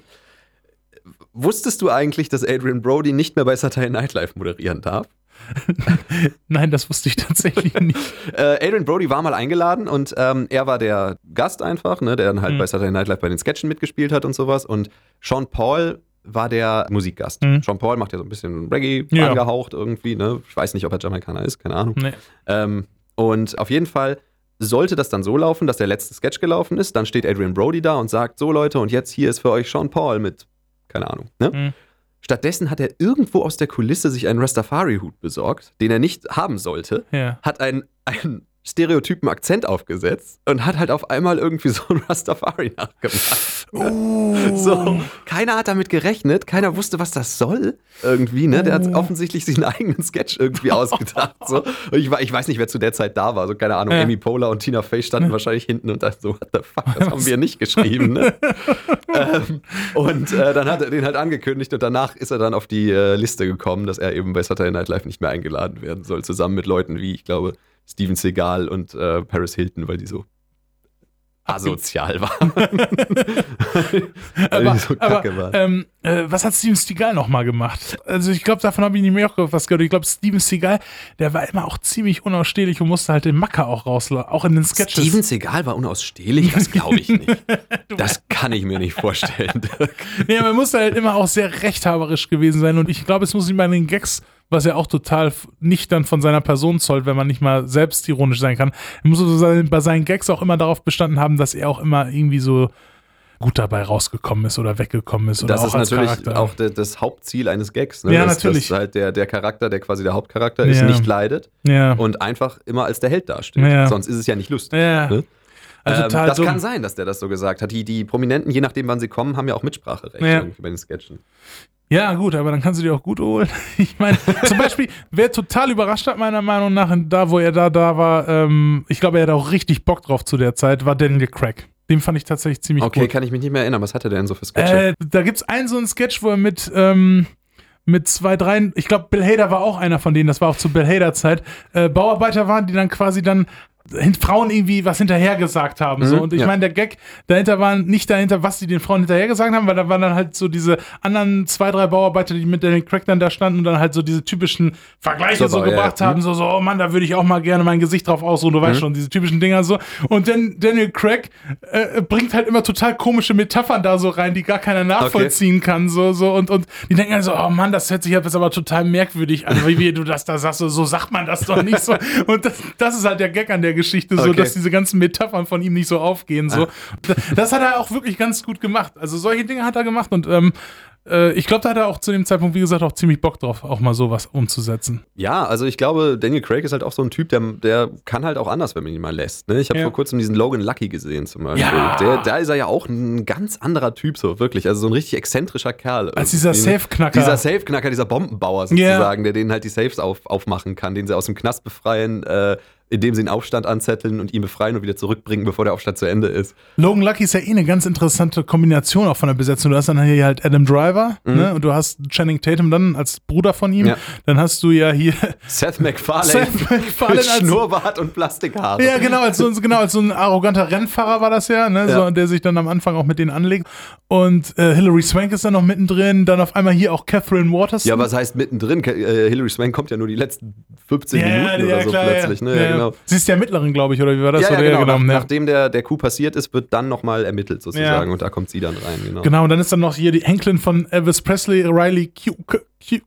Wusstest du eigentlich, dass Adrian Brody nicht mehr bei Saturday Night Live moderieren darf? Nein, das wusste ich tatsächlich nicht. äh, Adrian Brody war mal eingeladen und ähm, er war der Gast einfach, ne, der dann halt mhm. bei Saturday Night Live bei den Sketchen mitgespielt hat und sowas. Und Sean Paul war der Musikgast. Mhm. Sean Paul macht ja so ein bisschen Reggae ja. angehaucht irgendwie. Ne? Ich weiß nicht, ob er Jamaikaner ist, keine Ahnung. Nee. Ähm, und auf jeden Fall sollte das dann so laufen, dass der letzte Sketch gelaufen ist. Dann steht Adrian Brody da und sagt: So, Leute, und jetzt hier ist für euch Sean Paul mit, keine Ahnung. Ne? Mhm. Stattdessen hat er irgendwo aus der Kulisse sich einen Rastafari-Hut besorgt, den er nicht haben sollte, ja. hat einen, einen stereotypen Akzent aufgesetzt und hat halt auf einmal irgendwie so ein Rastafari nachgemacht. Oh. So, keiner hat damit gerechnet, keiner wusste, was das soll irgendwie, ne? Der hat oh. offensichtlich sich einen eigenen Sketch irgendwie ausgedacht. So. Ich, ich, weiß nicht, wer zu der Zeit da war, so keine Ahnung, ja. Amy Poehler und Tina Fey standen ja. wahrscheinlich hinten und dachten so, what the fuck, das haben wir nicht geschrieben, ne? ähm, und äh, dann hat er den halt angekündigt und danach ist er dann auf die äh, Liste gekommen, dass er eben bei Saturday Night Live nicht mehr eingeladen werden soll, zusammen mit Leuten wie, ich glaube, Steven Seagal und äh, Paris Hilton, weil die so asozial waren. aber, so aber waren. Ähm, äh, was hat Steven Seagal nochmal gemacht? Also ich glaube, davon habe ich nicht mehr was gehört. Ich glaube, Steven Seagal, der war immer auch ziemlich unausstehlich und musste halt den Macker auch rauslassen, auch in den Sketches. Steven Seagal war unausstehlich? Das glaube ich nicht. das kann ich mir nicht vorstellen. nee, man musste halt immer auch sehr rechthaberisch gewesen sein und ich glaube, es muss ihm bei den Gags was er auch total nicht dann von seiner Person zollt, wenn man nicht mal selbstironisch sein kann. Er muss bei seinen Gags auch immer darauf bestanden haben, dass er auch immer irgendwie so gut dabei rausgekommen ist oder weggekommen ist. das ist natürlich Charakter. auch das Hauptziel eines Gags. Ne? Ja, dass, natürlich. Dass halt der, der Charakter, der quasi der Hauptcharakter ist, ja. nicht leidet ja. und einfach immer als der Held dasteht. Ja. Sonst ist es ja nicht lustig. Ja. Ne? Also ähm, das dumm. kann sein, dass der das so gesagt hat. Die, die Prominenten, je nachdem, wann sie kommen, haben ja auch Mitspracherecht ja. bei den Sketchen. Ja, gut, aber dann kannst du dir auch gut holen. Ich meine, zum Beispiel, wer total überrascht hat, meiner Meinung nach, da wo er da, da war, ähm, ich glaube, er hatte auch richtig Bock drauf zu der Zeit, war Daniel Craig. Den fand ich tatsächlich ziemlich okay, gut. Okay, kann ich mich nicht mehr erinnern. Was hatte der denn so für Sketche? Äh, da gibt es einen so einen Sketch, wo er mit, ähm, mit zwei, drei, ich glaube, Bill Hader war auch einer von denen, das war auch zu Bill Hader Zeit, äh, Bauarbeiter waren, die dann quasi dann Frauen irgendwie was hinterher gesagt haben. Mhm, so. Und ich ja. meine, der Gag dahinter war nicht dahinter, was sie den Frauen hinterher gesagt haben, weil da waren dann halt so diese anderen zwei, drei Bauarbeiter, die mit den Crack dann da standen und dann halt so diese typischen Vergleiche so, so gebracht ja. haben, mhm. so, so, oh Mann, da würde ich auch mal gerne mein Gesicht drauf ausruhen, du mhm. weißt schon, diese typischen Dinger so. Und dann Daniel Craig äh, bringt halt immer total komische Metaphern da so rein, die gar keiner nachvollziehen okay. kann, so, so. Und, und die denken halt so, oh Mann, das hört sich jetzt aber total merkwürdig an, wie, wie du das da sagst, so, so sagt man das doch nicht so. Und das, das ist halt der Gag an der Geschichte, so, okay. dass diese ganzen Metaphern von ihm nicht so aufgehen, so. Ah. Das hat er auch wirklich ganz gut gemacht. Also solche Dinge hat er gemacht und ähm, äh, ich glaube, da hat er auch zu dem Zeitpunkt, wie gesagt, auch ziemlich Bock drauf, auch mal sowas umzusetzen. Ja, also ich glaube, Daniel Craig ist halt auch so ein Typ, der, der kann halt auch anders, wenn man ihn mal lässt. Ne? Ich habe ja. vor kurzem diesen Logan Lucky gesehen zum Beispiel. Ja. Der, da ist er ja auch ein ganz anderer Typ, so wirklich. Also so ein richtig exzentrischer Kerl. Als dieser Safe-Knacker. Dieser Safe-Knacker, dieser Bombenbauer sozusagen, yeah. der denen halt die Safes auf, aufmachen kann, den sie aus dem Knast befreien. Äh, indem sie einen Aufstand anzetteln und ihn befreien und wieder zurückbringen, bevor der Aufstand zu Ende ist. Logan Lucky ist ja eh eine ganz interessante Kombination auch von der Besetzung. Du hast dann hier halt Adam Driver mhm. ne? und du hast Channing Tatum dann als Bruder von ihm. Ja. Dann hast du ja hier Seth MacFarlane, Seth MacFarlane mit Schnurrbart und Plastikhaare. Ja, genau, als so, genau, als so ein arroganter Rennfahrer war das ja, ne? Ja. So, der sich dann am Anfang auch mit denen anlegt. Und äh, Hilary Swank ist dann noch mittendrin. Dann auf einmal hier auch Catherine Waters. Ja, was heißt mittendrin? Äh, Hilary Swank kommt ja nur die letzten 15 ja, Minuten oder so klar, plötzlich. Ne? Ja, genau. Sie ist der Mittlerin, glaube ich, oder wie war das? Ja, ja genau. Nach, nachdem der, der Coup passiert ist, wird dann nochmal ermittelt sozusagen und da kommt sie dann rein. Genau. genau, und dann ist dann noch hier die Enkelin von Elvis Presley, Riley Q. Q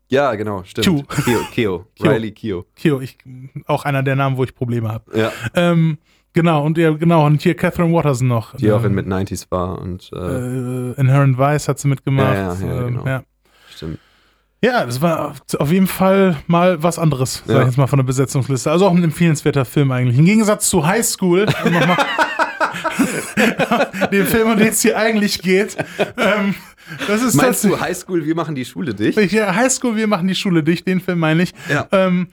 ja, genau, stimmt. Q. Keo, Keo. Riley Keo. Keo, ich, auch einer der Namen, wo ich Probleme habe. Ja. Ähm, Genau, und ja, genau, und hier Catherine Watterson noch. Die ähm, auch in Mid-90s war und äh, äh, Inherent Vice hat sie mitgemacht. Ja, ja, ja, ähm, genau. ja. Stimmt. Ja, das war auf jeden Fall mal was anderes, sag ja. ich jetzt mal von der Besetzungsliste. Also auch ein empfehlenswerter Film eigentlich. Im Gegensatz zu High School, dem Film, um den es hier eigentlich geht. Ähm, das ist Meinst du High School, wir machen die Schule dicht? Ja, High School, wir machen die Schule dicht, den Film meine ich. Ja. Ähm,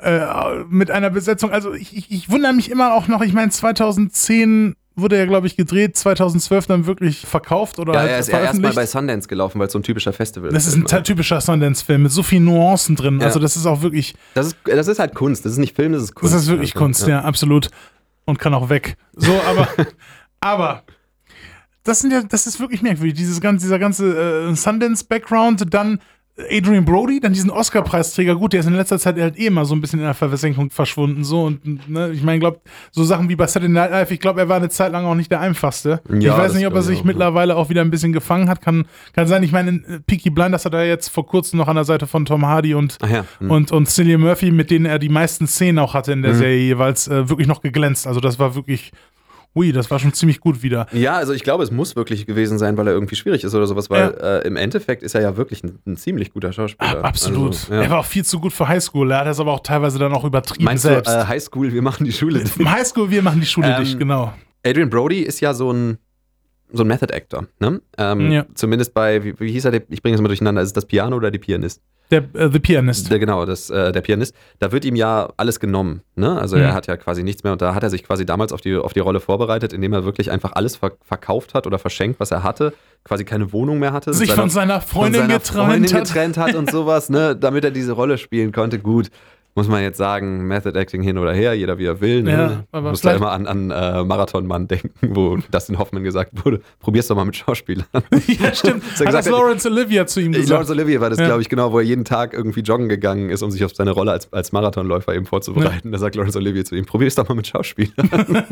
äh, mit einer Besetzung, also ich, ich, ich wundere mich immer auch noch, ich meine 2010 wurde ja, glaube ich, gedreht, 2012 dann wirklich verkauft oder ja, halt er ist ja erstmal bei Sundance gelaufen, weil es so ein typischer Festival ist. Das ist ein ne? typischer Sundance-Film mit so vielen Nuancen drin. Ja. Also das ist auch wirklich. Das ist, das ist halt Kunst. Das ist nicht Film, das ist Kunst. Das ist wirklich also, Kunst, ja. ja. absolut. Und kann auch weg. So, aber, aber das sind ja, das ist wirklich merkwürdig. Dieses ganze, dieser ganze äh, Sundance-Background, dann Adrian Brody, dann diesen Oscar-Preisträger, gut, der ist in letzter Zeit halt eh immer so ein bisschen in der Versenkung verschwunden, so und ne, ich meine, glaube so Sachen wie bei Saturday Night Live, ich glaube, er war eine Zeit lang auch nicht der einfachste. Ja, ich weiß nicht, ob er sich auch, mittlerweile auch wieder ein bisschen gefangen hat, kann, kann sein. Ich meine, Peaky Blinders hat er jetzt vor kurzem noch an der Seite von Tom Hardy und ja. hm. und und Cillian Murphy, mit denen er die meisten Szenen auch hatte in der hm. Serie jeweils, äh, wirklich noch geglänzt. Also das war wirklich Ui, das war schon ziemlich gut wieder. Ja, also ich glaube, es muss wirklich gewesen sein, weil er irgendwie schwierig ist oder sowas, weil ja. äh, im Endeffekt ist er ja wirklich ein, ein ziemlich guter Schauspieler. Ah, absolut. Also, ja. Er war auch viel zu gut für Highschool. Er hat das aber auch teilweise dann auch übertrieben Meinst selbst. Du, äh, Highschool, wir machen die Schule dicht. Highschool, wir machen die Schule ähm, dicht, genau. Adrian Brody ist ja so ein so ein Method Actor, ne? Ähm, ja. Zumindest bei, wie, wie hieß er, ich bringe es mal durcheinander, ist es das Piano oder die Pianist? Der äh, The Pianist. Der, genau, das, äh, der Pianist. Da wird ihm ja alles genommen. Ne? Also mhm. er hat ja quasi nichts mehr und da hat er sich quasi damals auf die, auf die Rolle vorbereitet, indem er wirklich einfach alles ver verkauft hat oder verschenkt, was er hatte. Quasi keine Wohnung mehr hatte. Sich seiner, von seiner Freundin, von seiner getrennt, Freundin hat. getrennt hat und sowas, ne? damit er diese Rolle spielen konnte. Gut muss man jetzt sagen, Method Acting hin oder her, jeder wie er will. Ne? Ja, muss da immer an, an äh, Marathonmann denken, wo Dustin Hoffman gesagt wurde, probier's doch mal mit Schauspielern. ja, stimmt. Hat gesagt, das Lawrence Olivia zu ihm gesagt. Lawrence Olivia war das, ja. glaube ich, genau, wo er jeden Tag irgendwie joggen gegangen ist, um sich auf seine Rolle als, als Marathonläufer eben vorzubereiten. Ja. Da sagt Lawrence Olivia zu ihm, probier's doch mal mit Schauspielern.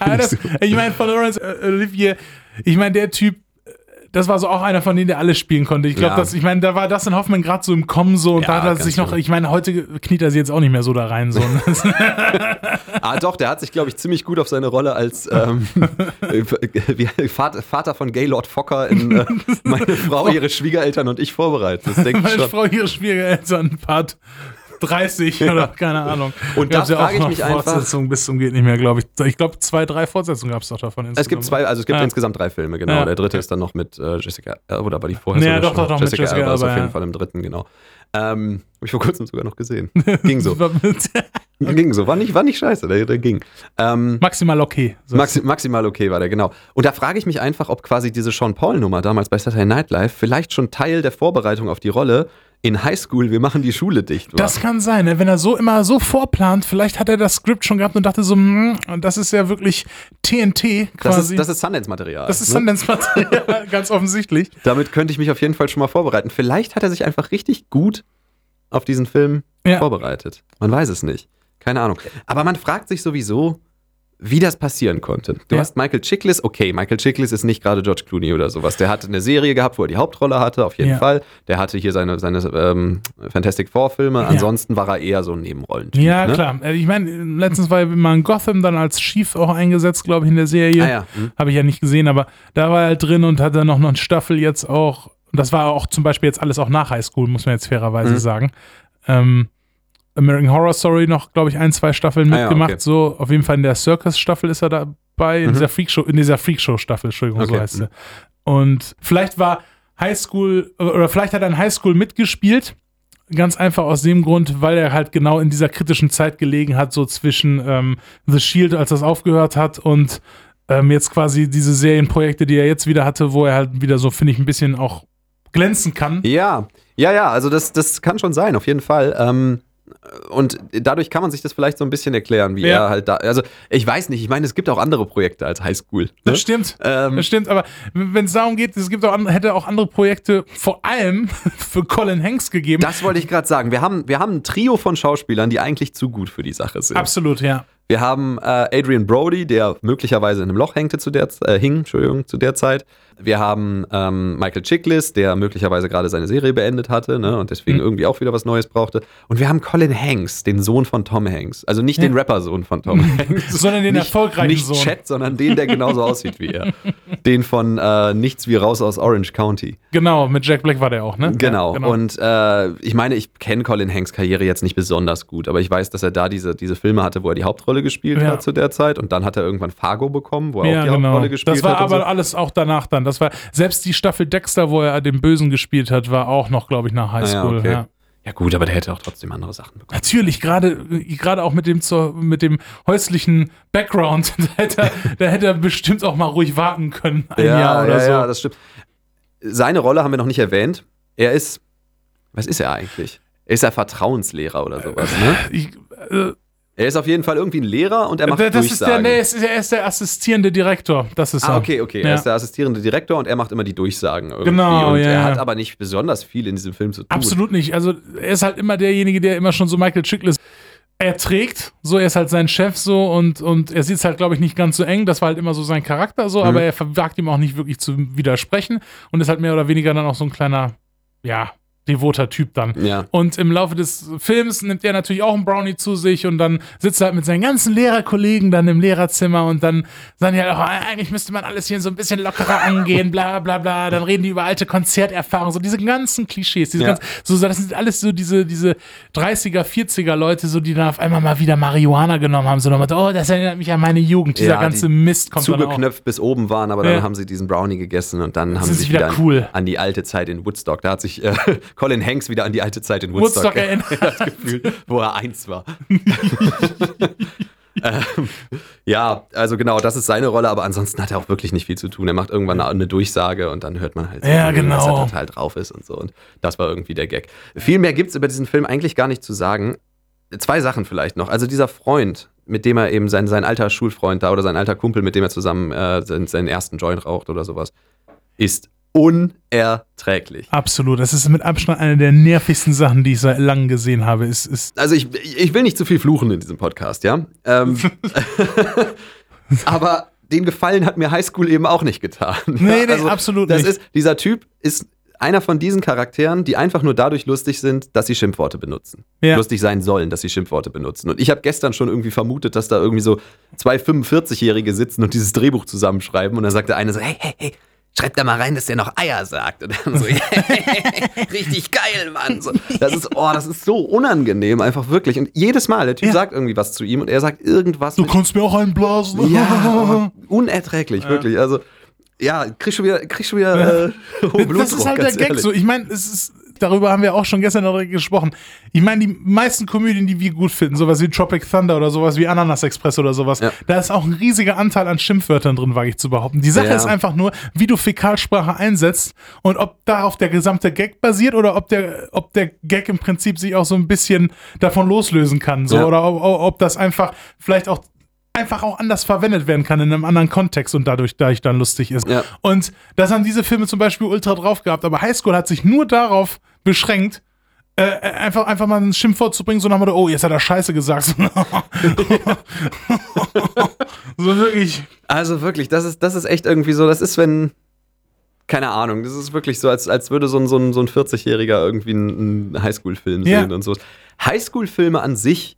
das, ich meine, von Lawrence äh, Olivia, ich meine, der Typ das war so auch einer von denen, der alles spielen konnte. Ich glaube, ja. ich meine, da war Dustin Hoffman gerade so im Kommen so und ja, da hat er sich noch, genau. ich meine, heute kniet er sich jetzt auch nicht mehr so da rein. So. ah, doch, der hat sich, glaube ich, ziemlich gut auf seine Rolle als ähm, Vater, Vater, von Gaylord Fokker in äh, Meine Frau, ihre Schwiegereltern und ich vorbereitet. Das denke ich schon. Meine Frau, ihre Schwiegereltern, Part 30 ja. oder keine Ahnung. Und da frage ja ich mich einfach. Fortsetzung bis zum geht nicht mehr, glaube ich. Ich glaube, zwei, drei Fortsetzungen gab es doch davon. Insgesamt. Es gibt zwei, also es gibt ja. insgesamt drei Filme, genau. Der dritte ist dann noch mit äh, Jessica, oder war die vorher? Ja, doch, doch, doch, Jessica, Jessica Alba ist auf jeden Fall im dritten, genau. Ähm, Habe ich vor kurzem sogar noch gesehen. Ging so. ging so. War nicht, war nicht scheiße, der, der ging. Ähm, maximal okay. So maxi maximal okay war der, genau. Und da frage ich mich einfach, ob quasi diese Sean Paul-Nummer damals bei Saturday Night Live vielleicht schon Teil der Vorbereitung auf die Rolle in Highschool, wir machen die Schule dicht. War. Das kann sein, ne? wenn er so immer so vorplant, vielleicht hat er das Skript schon gehabt und dachte so, hm, das ist ja wirklich TNT quasi. Das ist, das ist Sundance-Material. Das ist ne? Sundance-Material, ganz offensichtlich. Damit könnte ich mich auf jeden Fall schon mal vorbereiten. Vielleicht hat er sich einfach richtig gut auf diesen Film ja. vorbereitet. Man weiß es nicht. Keine Ahnung. Aber man fragt sich sowieso, wie das passieren konnte. Du ja. hast Michael Chiklis, okay, Michael Chiklis ist nicht gerade George Clooney oder sowas. Der hatte eine Serie gehabt, wo er die Hauptrolle hatte, auf jeden ja. Fall. Der hatte hier seine, seine ähm, Fantastic Four-Filme. Ansonsten war er eher so ein Nebenrollen. Ja, ne? klar. Äh, ich meine, letztens war er in Gotham dann als Chief auch eingesetzt, glaube ich, in der Serie. Ah, ja. Hm. Habe ich ja nicht gesehen, aber da war er halt drin und hat dann noch eine Staffel jetzt auch. Und das war auch zum Beispiel jetzt alles auch nach High School, muss man jetzt fairerweise mhm. sagen. Ähm, American Horror Story noch, glaube ich, ein, zwei Staffeln mitgemacht. Ah, ja, okay. So, auf jeden Fall in der Circus-Staffel ist er dabei, in mhm. dieser Freakshow, in dieser Freakshow-Staffel, Entschuldigung, okay. so heißt sie. Und vielleicht war Highschool, oder vielleicht hat er in Highschool mitgespielt. Ganz einfach aus dem Grund, weil er halt genau in dieser kritischen Zeit gelegen hat, so zwischen ähm, The Shield, als das aufgehört hat, und ähm, jetzt quasi diese Serienprojekte, die er jetzt wieder hatte, wo er halt wieder so, finde ich, ein bisschen auch glänzen kann. Ja, ja, ja, also das, das kann schon sein, auf jeden Fall. Ähm, und dadurch kann man sich das vielleicht so ein bisschen erklären, wie ja. er halt da. Also, ich weiß nicht, ich meine, es gibt auch andere Projekte als Highschool. Ne? Das stimmt. Ähm, das stimmt, aber wenn es darum geht, es gibt auch, hätte auch andere Projekte, vor allem für Colin Hanks gegeben. Das wollte ich gerade sagen. Wir haben, wir haben ein Trio von Schauspielern, die eigentlich zu gut für die Sache sind. Absolut, ja. Wir haben äh, Adrian Brody, der möglicherweise in einem Loch hängte zu der, äh, hing, Entschuldigung, zu der Zeit. Wir haben ähm, Michael Chiklis, der möglicherweise gerade seine Serie beendet hatte ne, und deswegen mhm. irgendwie auch wieder was Neues brauchte. Und wir haben Colin Hanks, den Sohn von Tom Hanks. Also nicht ja. den Rapper-Sohn von Tom Hanks. sondern den nicht, erfolgreichen nicht Sohn. Nicht Chat, sondern den, der genauso aussieht wie er. Den von äh, Nichts wie raus aus Orange County. Genau, mit Jack Black war der auch, ne? Genau. Ja, genau. Und äh, ich meine, ich kenne Colin Hanks Karriere jetzt nicht besonders gut, aber ich weiß, dass er da diese, diese Filme hatte, wo er die Hauptrolle gespielt ja. hat zu der Zeit. Und dann hat er irgendwann Fargo bekommen, wo er auch die genau. Hauptrolle gespielt hat. Das war aber so. alles auch danach dann. Das war selbst die Staffel Dexter, wo er den Bösen gespielt hat, war auch noch, glaube ich, nach Highschool. Ah, ja, okay. ja. Ja gut, aber der hätte auch trotzdem andere Sachen bekommen. Natürlich, gerade gerade auch mit dem zur, mit dem häuslichen Background, da hätte, er, da hätte er bestimmt auch mal ruhig warten können, ein ja, Jahr oder ja, so. Ja, das stimmt. Seine Rolle haben wir noch nicht erwähnt. Er ist, was ist er eigentlich? Er ist ja Vertrauenslehrer oder sowas, ne? Ich, äh, er ist auf jeden Fall irgendwie ein Lehrer und er macht das Durchsagen. Ist der, nee, er ist der assistierende Direktor. Das ist ah, okay, okay. Ja. Er ist der assistierende Direktor und er macht immer die Durchsagen irgendwie. Genau, und ja. Er hat aber nicht besonders viel in diesem Film zu tun. Absolut nicht. Also er ist halt immer derjenige, der immer schon so Michael Chiklis erträgt. So, er ist halt sein Chef so und, und er sieht es halt, glaube ich, nicht ganz so eng. Das war halt immer so sein Charakter so, mhm. aber er wagt ihm auch nicht wirklich zu widersprechen und ist halt mehr oder weniger dann auch so ein kleiner, ja, devoter Typ dann. Ja. Und im Laufe des Films nimmt er natürlich auch einen Brownie zu sich und dann sitzt er halt mit seinen ganzen Lehrerkollegen dann im Lehrerzimmer und dann sagen die halt auch, eigentlich müsste man alles hier so ein bisschen lockerer angehen, bla bla bla. Dann reden die über alte Konzerterfahrungen, so diese ganzen Klischees, diese ja. ganz, so, das sind alles so diese, diese 30er, 40er Leute, so die dann auf einmal mal wieder Marihuana genommen haben, so nochmal, oh, das erinnert mich an meine Jugend, dieser ja, ganze Mist kommt zugeknöpft bis oben waren, aber dann haben sie diesen Brownie gegessen und dann das haben sie sich wieder, cool. an, an, die alte Zeit in Woodstock, da hat sich äh, Colin Hanks wieder an die alte Zeit in Woodstock, Woodstock erinnert. gefühlt, wo er eins war. ähm, ja, also genau, das ist seine Rolle, aber ansonsten hat er auch wirklich nicht viel zu tun. Er macht irgendwann eine Durchsage und dann hört man halt, ja, genau. dass er total drauf ist und so. Und das war irgendwie der Gag. Viel mehr gibt es über diesen Film eigentlich gar nicht zu sagen. Zwei Sachen vielleicht noch. Also dieser Freund, mit dem er eben sein, sein alter Schulfreund da oder sein alter Kumpel, mit dem er zusammen äh, seinen, seinen ersten Joint raucht oder sowas, ist unerträglich. Absolut. Das ist mit Abstand eine der nervigsten Sachen, die ich seit langem gesehen habe. Ist, ist also ich, ich will nicht zu viel fluchen in diesem Podcast, ja. Ähm, aber den Gefallen hat mir Highschool eben auch nicht getan. Nee, nee, also, absolut das nicht. Ist, dieser Typ ist einer von diesen Charakteren, die einfach nur dadurch lustig sind, dass sie Schimpfworte benutzen. Ja. Lustig sein sollen, dass sie Schimpfworte benutzen. Und ich habe gestern schon irgendwie vermutet, dass da irgendwie so zwei 45-Jährige sitzen und dieses Drehbuch zusammenschreiben. Und dann sagt der eine so, hey, hey, hey, schreib da mal rein, dass der noch Eier sagt. Und dann so, richtig geil, Mann. So, das ist, oh, das ist so unangenehm, einfach wirklich. Und jedes Mal, der Typ ja. sagt irgendwie was zu ihm und er sagt irgendwas. Du kannst mir auch einblasen. Ja, unerträglich, ja. wirklich. Also, ja, krieg schon wieder, krieg schon wieder äh, hohe Das ist halt der Gag so. Ich meine, es ist darüber haben wir auch schon gestern darüber gesprochen. Ich meine, die meisten Komödien, die wir gut finden, sowas wie Tropic Thunder oder sowas wie Ananas Express oder sowas, ja. da ist auch ein riesiger Anteil an Schimpfwörtern drin, wage ich zu behaupten. Die Sache ja. ist einfach nur, wie du Fäkalsprache einsetzt und ob darauf der gesamte Gag basiert oder ob der, ob der Gag im Prinzip sich auch so ein bisschen davon loslösen kann. So, ja. Oder ob, ob das einfach vielleicht auch einfach auch anders verwendet werden kann in einem anderen Kontext und dadurch, dadurch dann lustig ist. Ja. Und das haben diese Filme zum Beispiel ultra drauf gehabt, aber Highschool hat sich nur darauf beschränkt, äh, äh einfach, einfach mal ein Schimpfwort zu bringen, so nach dem oh, jetzt hat er Scheiße gesagt. so wirklich. Also wirklich, das ist, das ist echt irgendwie so, das ist, wenn, keine Ahnung, das ist wirklich so, als, als würde so ein, so ein, so ein 40-Jähriger irgendwie einen Highschool-Film sehen ja. und so. Highschool-Filme an sich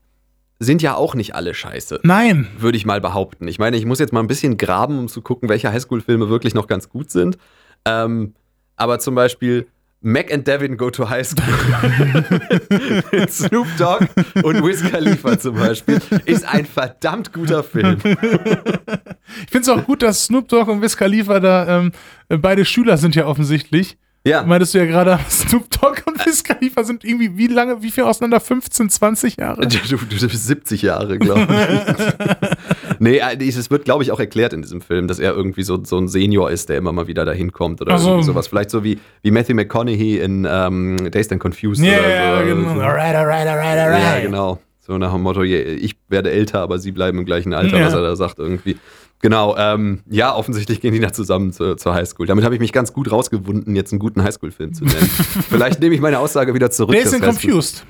sind ja auch nicht alle scheiße. Nein. Würde ich mal behaupten. Ich meine, ich muss jetzt mal ein bisschen graben, um zu gucken, welche Highschool-Filme wirklich noch ganz gut sind. Ähm, aber zum Beispiel Mac and Devin Go to High School. Snoop Dogg und Wiz Khalifa zum Beispiel ist ein verdammt guter Film. ich finde es auch gut, dass Snoop Dogg und Wiz Khalifa da ähm, beide Schüler sind ja offensichtlich. Ja. Meintest du ja gerade, Snoop Dogg und Wiz Khalifa sind irgendwie wie lange, wie viel auseinander? 15, 20 Jahre? Du, du, du bist 70 Jahre, glaube ich. Nee, äh, es wird, glaube ich, auch erklärt in diesem Film, dass er irgendwie so, so ein Senior ist, der immer mal wieder dahin kommt oder so. sowas. Vielleicht so wie, wie Matthew McConaughey in ähm, Dazed and Confused yeah, oder so. Ja, genau. Alright, alright, alright, alright. Ja, genau. So nach dem Motto, ich werde älter, aber sie bleiben im gleichen Alter, ja. was er da sagt irgendwie. Genau, ähm, ja, offensichtlich gehen die da zusammen zur, zur Highschool. Damit habe ich mich ganz gut rausgewunden, jetzt einen guten Highschool-Film zu nennen. Vielleicht nehme ich meine Aussage wieder zurück. Days and Confused.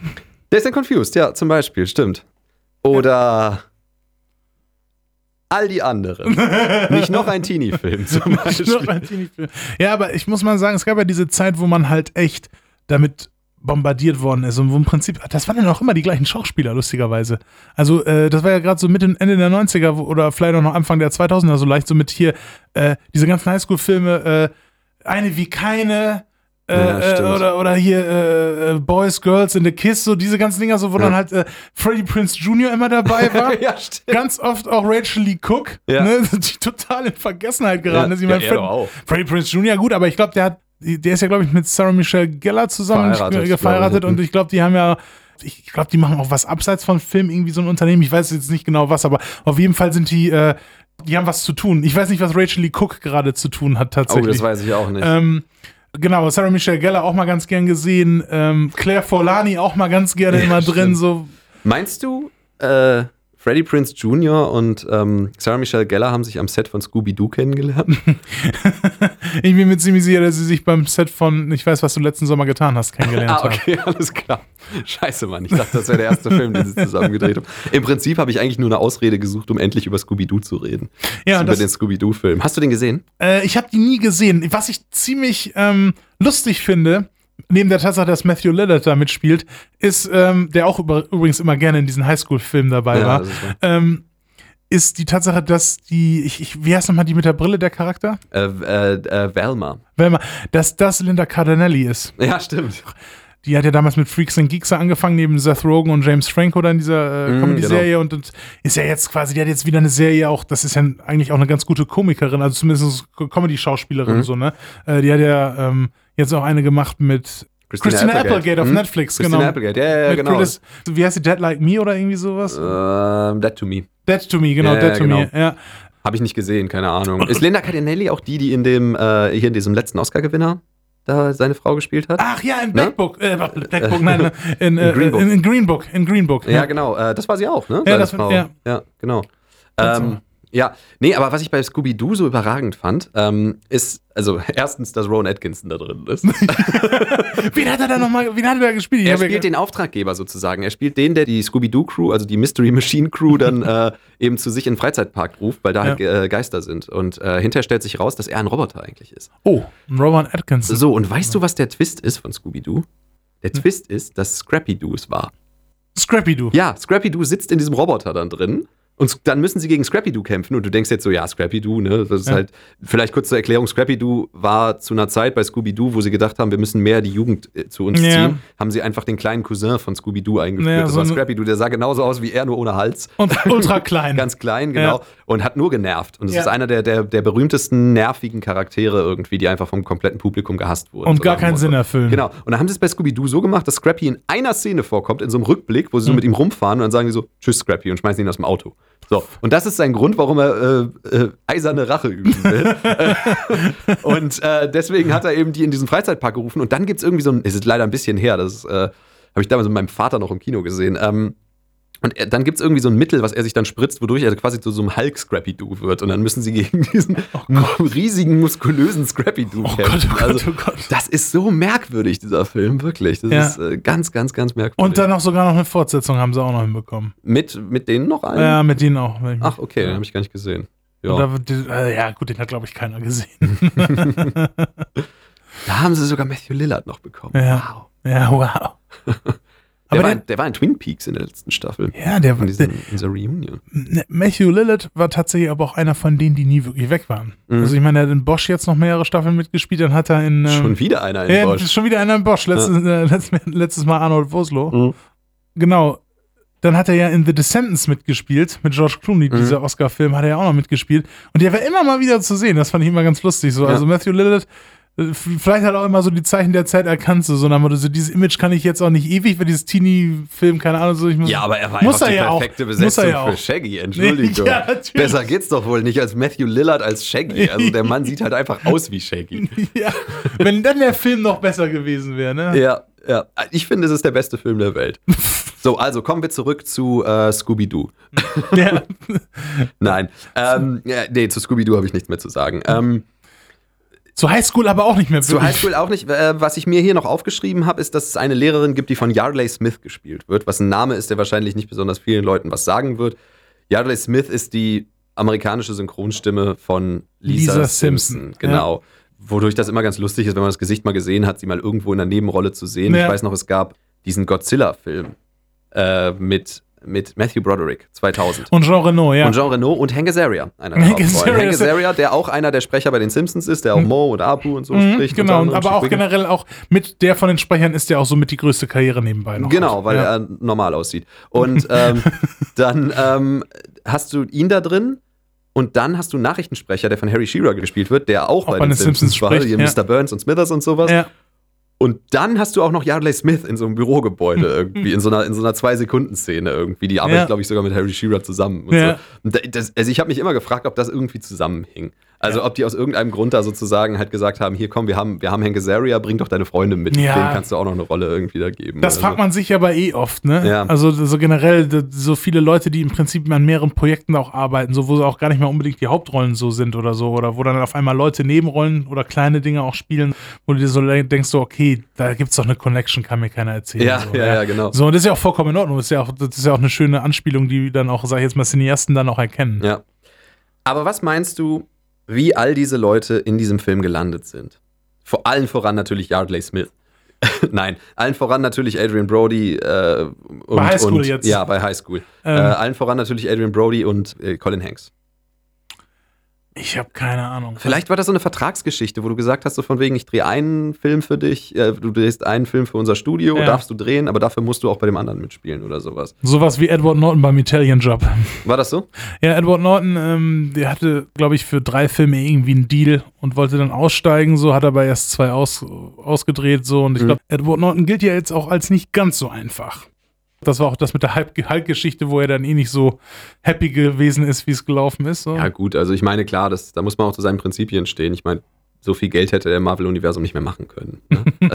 Days and Confused, ja, zum Beispiel, stimmt. Oder. All die anderen. Nicht noch ein Teenie-Film zum Beispiel. Noch ein Teenie-Film. Ja, aber ich muss mal sagen, es gab ja diese Zeit, wo man halt echt damit bombardiert worden ist und wo im Prinzip, das waren ja auch immer die gleichen Schauspieler, lustigerweise. Also, äh, das war ja gerade so Mitte, Ende der 90er oder vielleicht auch noch Anfang der 2000er so leicht, so mit hier äh, diese ganzen Highschool-Filme, äh, eine wie keine, äh, ja, äh, oder, oder hier äh, Boys, Girls in the Kiss, so diese ganzen Dinger, so wo ja. dann halt Freddie Prince Jr. immer dabei war. ja, stimmt. Ganz oft auch Rachel Lee Cook, ja. ne, die total in Vergessenheit geraten ist. Ich meine, Fred, Freddie Prince Jr., gut, aber ich glaube, der hat der ist ja, glaube ich, mit Sarah Michelle Gellar zusammen verheiratet, geheiratet und ich glaube, die haben ja, ich glaube, die machen auch was abseits von Film, irgendwie so ein Unternehmen. Ich weiß jetzt nicht genau was, aber auf jeden Fall sind die, äh, die haben was zu tun. Ich weiß nicht, was Rachel Lee Cook gerade zu tun hat tatsächlich. Oh, das weiß ich auch nicht. Ähm, genau, Sarah Michelle Gellar auch mal ganz gern gesehen. Ähm, Claire Forlani auch mal ganz gerne ja, immer stimmt. drin. So. Meinst du, äh, Freddie Prince Jr. und ähm, Sarah Michelle Gellar haben sich am Set von Scooby-Doo kennengelernt. ich bin mir ziemlich sicher, dass sie sich beim Set von Ich weiß, was du letzten Sommer getan hast, kennengelernt haben. ah, okay, haben. alles klar. Scheiße, Mann. Ich dachte, das wäre der erste Film, den sie zusammen gedreht haben. Im Prinzip habe ich eigentlich nur eine Ausrede gesucht, um endlich über Scooby-Doo zu reden. Ja, über den Scooby-Doo-Film. Hast du den gesehen? Äh, ich habe die nie gesehen. Was ich ziemlich ähm, lustig finde, neben der Tatsache, dass Matthew Lillard da mitspielt, ist, ähm, der auch über, übrigens immer gerne in diesen Highschool-Filmen dabei ja, war, ähm, ist die Tatsache, dass die, ich, ich, wie heißt nochmal die mit der Brille, der Charakter? Äh, äh, äh, Velma. Velma, dass das Linda Cardinelli ist. Ja, stimmt. Die hat ja damals mit Freaks and Geeks angefangen, neben Seth Rogen und James Franco dann in dieser äh, mm, Comedy-Serie genau. und, und, ist ja jetzt quasi, die hat jetzt wieder eine Serie auch, das ist ja eigentlich auch eine ganz gute Komikerin, also zumindest Comedy-Schauspielerin mhm. so, ne? Äh, die hat ja ähm, jetzt auch eine gemacht mit Christina, Christina Applegate. Applegate, auf hm? Netflix, Christina genau. Applegate, ja, ja, genau. Chris, wie heißt sie, Dead Like Me oder irgendwie sowas? Uh, Dead to Me. Dead to Me, genau, ja, Dead to genau. Me, ja. Habe ich nicht gesehen, keine Ahnung. Ist Linda Cardinelli auch die, die in dem, äh, hier in diesem letzten Oscar-Gewinner da seine Frau gespielt hat? Ach ja, in Black Book, äh, Black Book, nein, in, äh, in, Green Book. In, in, Green Book, in Green Book. Ja, ja genau, äh, das war sie auch, ne? Ja, das, Frau. Ja. ja, genau. Ähm, ja, nee, aber was ich bei Scooby-Doo so überragend fand, ähm, ist, also erstens, dass Ron Atkinson da drin ist. wen hat er da nochmal, wen hat er da gespielt? er spielt den Auftraggeber sozusagen. Er spielt den, der die Scooby-Doo-Crew, also die Mystery Machine Crew, dann äh, eben zu sich in den Freizeitpark ruft, weil da halt, ja. halt äh, Geister sind. Und äh, hinterher stellt sich raus, dass er ein Roboter eigentlich ist. Oh, ein Ron Atkinson. So, und weißt du, was der Twist ist von Scooby-Doo? Der hm. Twist ist, dass Scrappy-Doo es war. Scrappy-Doo? Ja, Scrappy-Doo sitzt in diesem Roboter dann drin Und dann müssen sie gegen Scrappy-Doo kämpfen und du denkst jetzt so, ja, Scrappy-Doo, ne, das ist ja. halt, vielleicht kurz zur Erklärung, Scrappy-Doo war zu einer Zeit bei Scooby-Doo, wo sie gedacht haben, wir müssen mehr die Jugend äh, zu uns ja. ziehen, haben sie einfach den kleinen Cousin von Scooby-Doo eingeführt. Ja, das so war Scrappy-Doo, der sah genauso aus wie er, nur ohne Hals. Und ultra klein. Ganz klein, genau. Und hat nur genervt. Und es ist einer der, der, der berühmtesten, nervigen Charaktere irgendwie, die einfach vom kompletten Publikum gehasst wurden. Und so gar keinen Sinn erfüllen. Genau. Und dann haben sie es bei Scooby-Doo so gemacht, dass Scrappy in einer Szene vorkommt, in so einem Rückblick, wo sie so mhm. mit ihm rumfahren und dann sagen die so, tschüss Scrappy und schmeißen ihn aus dem Auto. So, und das ist sein Grund, warum er äh, äh, eiserne Rache üben will. und äh, deswegen hat er eben die in diesen Freizeitpark gerufen. Und dann gibt es irgendwie so ein, es ist leider ein bisschen her, das äh, habe ich damals mit meinem Vater noch im Kino gesehen. Ähm, und er, dann gibt es irgendwie so ein Mittel, was er sich dann spritzt, wodurch er quasi zu so einem Hulk-Scrappy-Doo wird. Und dann müssen sie gegen diesen oh riesigen, muskulösen Scrappy-Doo oh kämpfen. Gott, oh Gott, also, oh Gott. Das ist so merkwürdig, dieser Film, wirklich. Das ja. ist äh, ganz, ganz, ganz merkwürdig. Und dann auch sogar noch eine Fortsetzung haben sie auch noch hinbekommen. Mit, mit denen noch einen? Ja, mit denen auch. Ach, okay, den habe ich gar nicht gesehen. Ja, da, äh, ja gut, den hat, glaube ich, keiner gesehen. da haben sie sogar Matthew Lillard noch bekommen. Ja. Wow. Ja, wow. Der, war, der, war in Twin Peaks in der letzten Staffel. Ja, der war. In, dieser Reunion. Ne, Matthew Lillard war tatsächlich aber auch einer von denen, die nie wirklich weg waren. Mhm. Also, ich meine, er hat in Bosch jetzt noch mehrere Staffeln mitgespielt, dann hat er in. Ähm, schon wieder einer in ja, Bosch. Schon wieder einer in Bosch. Letztes, ja. äh, letztes, letztes, Mal Arnold Voslo. Mhm. Genau. Dann hat er ja in The Descendants mitgespielt, mit George Clooney, mhm. dieser Oscar-Film, hat er ja auch noch mitgespielt. Und der war immer mal wieder zu sehen. Das fand ich immer ganz lustig. So. Ja. Also Matthew Lillard Vielleicht hat er auch immer so die Zeichen der Zeit erkannt, so, sondern so dieses Image kann ich jetzt auch nicht ewig, für dieses Teenie-Film, keine Ahnung, so ich muss, Ja, aber er war muss einfach er die ja perfekte auch, Besetzung ja für Shaggy, Entschuldigung. Nee, ja, Besser geht's doch wohl nicht als Matthew Lillard als Shaggy. Also der Mann sieht halt einfach aus wie Shaggy. ja, wenn dann der Film noch besser gewesen wäre, ne? Ja, ja. Ich finde, es ist der beste Film der Welt. So, also kommen wir zurück zu äh, Scooby-Doo. Ja. Nein. Ähm, ja, nee, zu Scooby-Doo habe ich nichts mehr zu sagen. Ähm, zu Highschool aber auch nicht mehr. Zu Highschool auch nicht. Äh, was ich mir hier noch aufgeschrieben habe, ist, dass es eine Lehrerin gibt, die von Yardley Smith gespielt wird, was ein Name ist, der wahrscheinlich nicht besonders vielen Leuten was sagen wird. Yardley Smith ist die amerikanische Synchronstimme von Lisa, Lisa Simpson. Simpson. Genau. Ja. Wodurch das immer ganz lustig ist, wenn man das Gesicht mal gesehen hat, sie mal irgendwo in der Nebenrolle zu sehen. Ja. Ich weiß noch, es gab diesen Godzilla-Film äh, mit mit Matthew Broderick 2000. Und Jean Reno, ja. Und Jean Reno und Hank Azaria. Einer der Hank Azaria, Hank Azaria, der auch einer der Sprecher bei den Simpsons ist, der auch mhm. Mo und Apu und so mhm, spricht. Genau, und aber auch generell auch mit der von den Sprechern ist der auch so mit die größte Karriere nebenbei noch. Genau, weil ja. er normal aussieht. Und ähm, dann ähm, hast du ihn da drin. Und dann hast du einen Nachrichtensprecher, der von Harry Shearer gespielt wird, der auch, auch bei, bei, den, Simpsons, Simpsons spricht, hier ja. Mr. Burns und Smithers und sowas. Ja. Und dann hast du auch noch Yardley Smith in so einem Bürogebäude irgendwie, in so einer, in so einer Zwei-Sekunden-Szene irgendwie. Die arbeitet, ja. glaube ich, sogar mit Harry Shearer zusammen. Ja. So. das, also ich habe mich immer gefragt, ob das irgendwie zusammenhing. Also ja. ob die aus irgendeinem Grund da sozusagen halt gesagt haben, hier komm, wir haben, wir haben Hank Azaria, bring doch deine Freunde mit, ja. denen kannst du auch noch eine Rolle irgendwie da geben. Das fragt so. man sich aber eh oft, ne? Ja. Also so generell so viele Leute, die im Prinzip an mehreren Projekten auch arbeiten, so wo auch gar nicht mal unbedingt die Hauptrollen so sind oder so, oder wo dann auf einmal Leute Nebenrollen oder kleine Dinge auch spielen, wo du dir so denkst, so, okay, da gibt's doch eine Connection, kann mir keiner erzählen. Ja, so, ja, ja, genau. So, und das ist ja auch vollkommen in Ordnung. Das ist ja auch, das ist ja auch eine schöne Anspielung, die dann auch, sag ich jetzt mal, Cineasten dann auch erkennen. Ja. Aber was meinst du, wie all diese Leute in diesem Film gelandet sind. Vor allen voran natürlich Yardley Smith. Nein, allen voran natürlich Adrian Brody äh, und, bei High School und, jetzt. Ja, bei High School. Ähm. Äh, allen voran natürlich Adrian Brody und äh, Colin Hanks. Ich habe keine Ahnung. Vielleicht war das so eine Vertragsgeschichte, wo du gesagt hast, so von wegen, ich drehe einen Film für dich, äh, du drehst einen Film für unser Studio, ja. darfst du drehen, aber dafür musst du auch bei dem anderen mitspielen oder sowas. Sowas wie Edward Norton beim Italian Job. War das so? Ja, Edward Norton, ähm, der hatte, glaube ich, für drei Filme irgendwie einen Deal und wollte dann aussteigen, so hat aber erst zwei aus, ausgedreht, so und ich glaube, mhm. Edward Norton gilt ja jetzt auch als nicht ganz so einfach. Das war auch das mit der Halbgeschichte, wo er dann eh nicht so happy gewesen ist, wie es gelaufen ist. So. Ja, gut, also ich meine, klar, das, da muss man auch zu seinen Prinzipien stehen. Ich meine, so viel Geld hätte der Marvel-Universum nicht mehr machen können. Ne?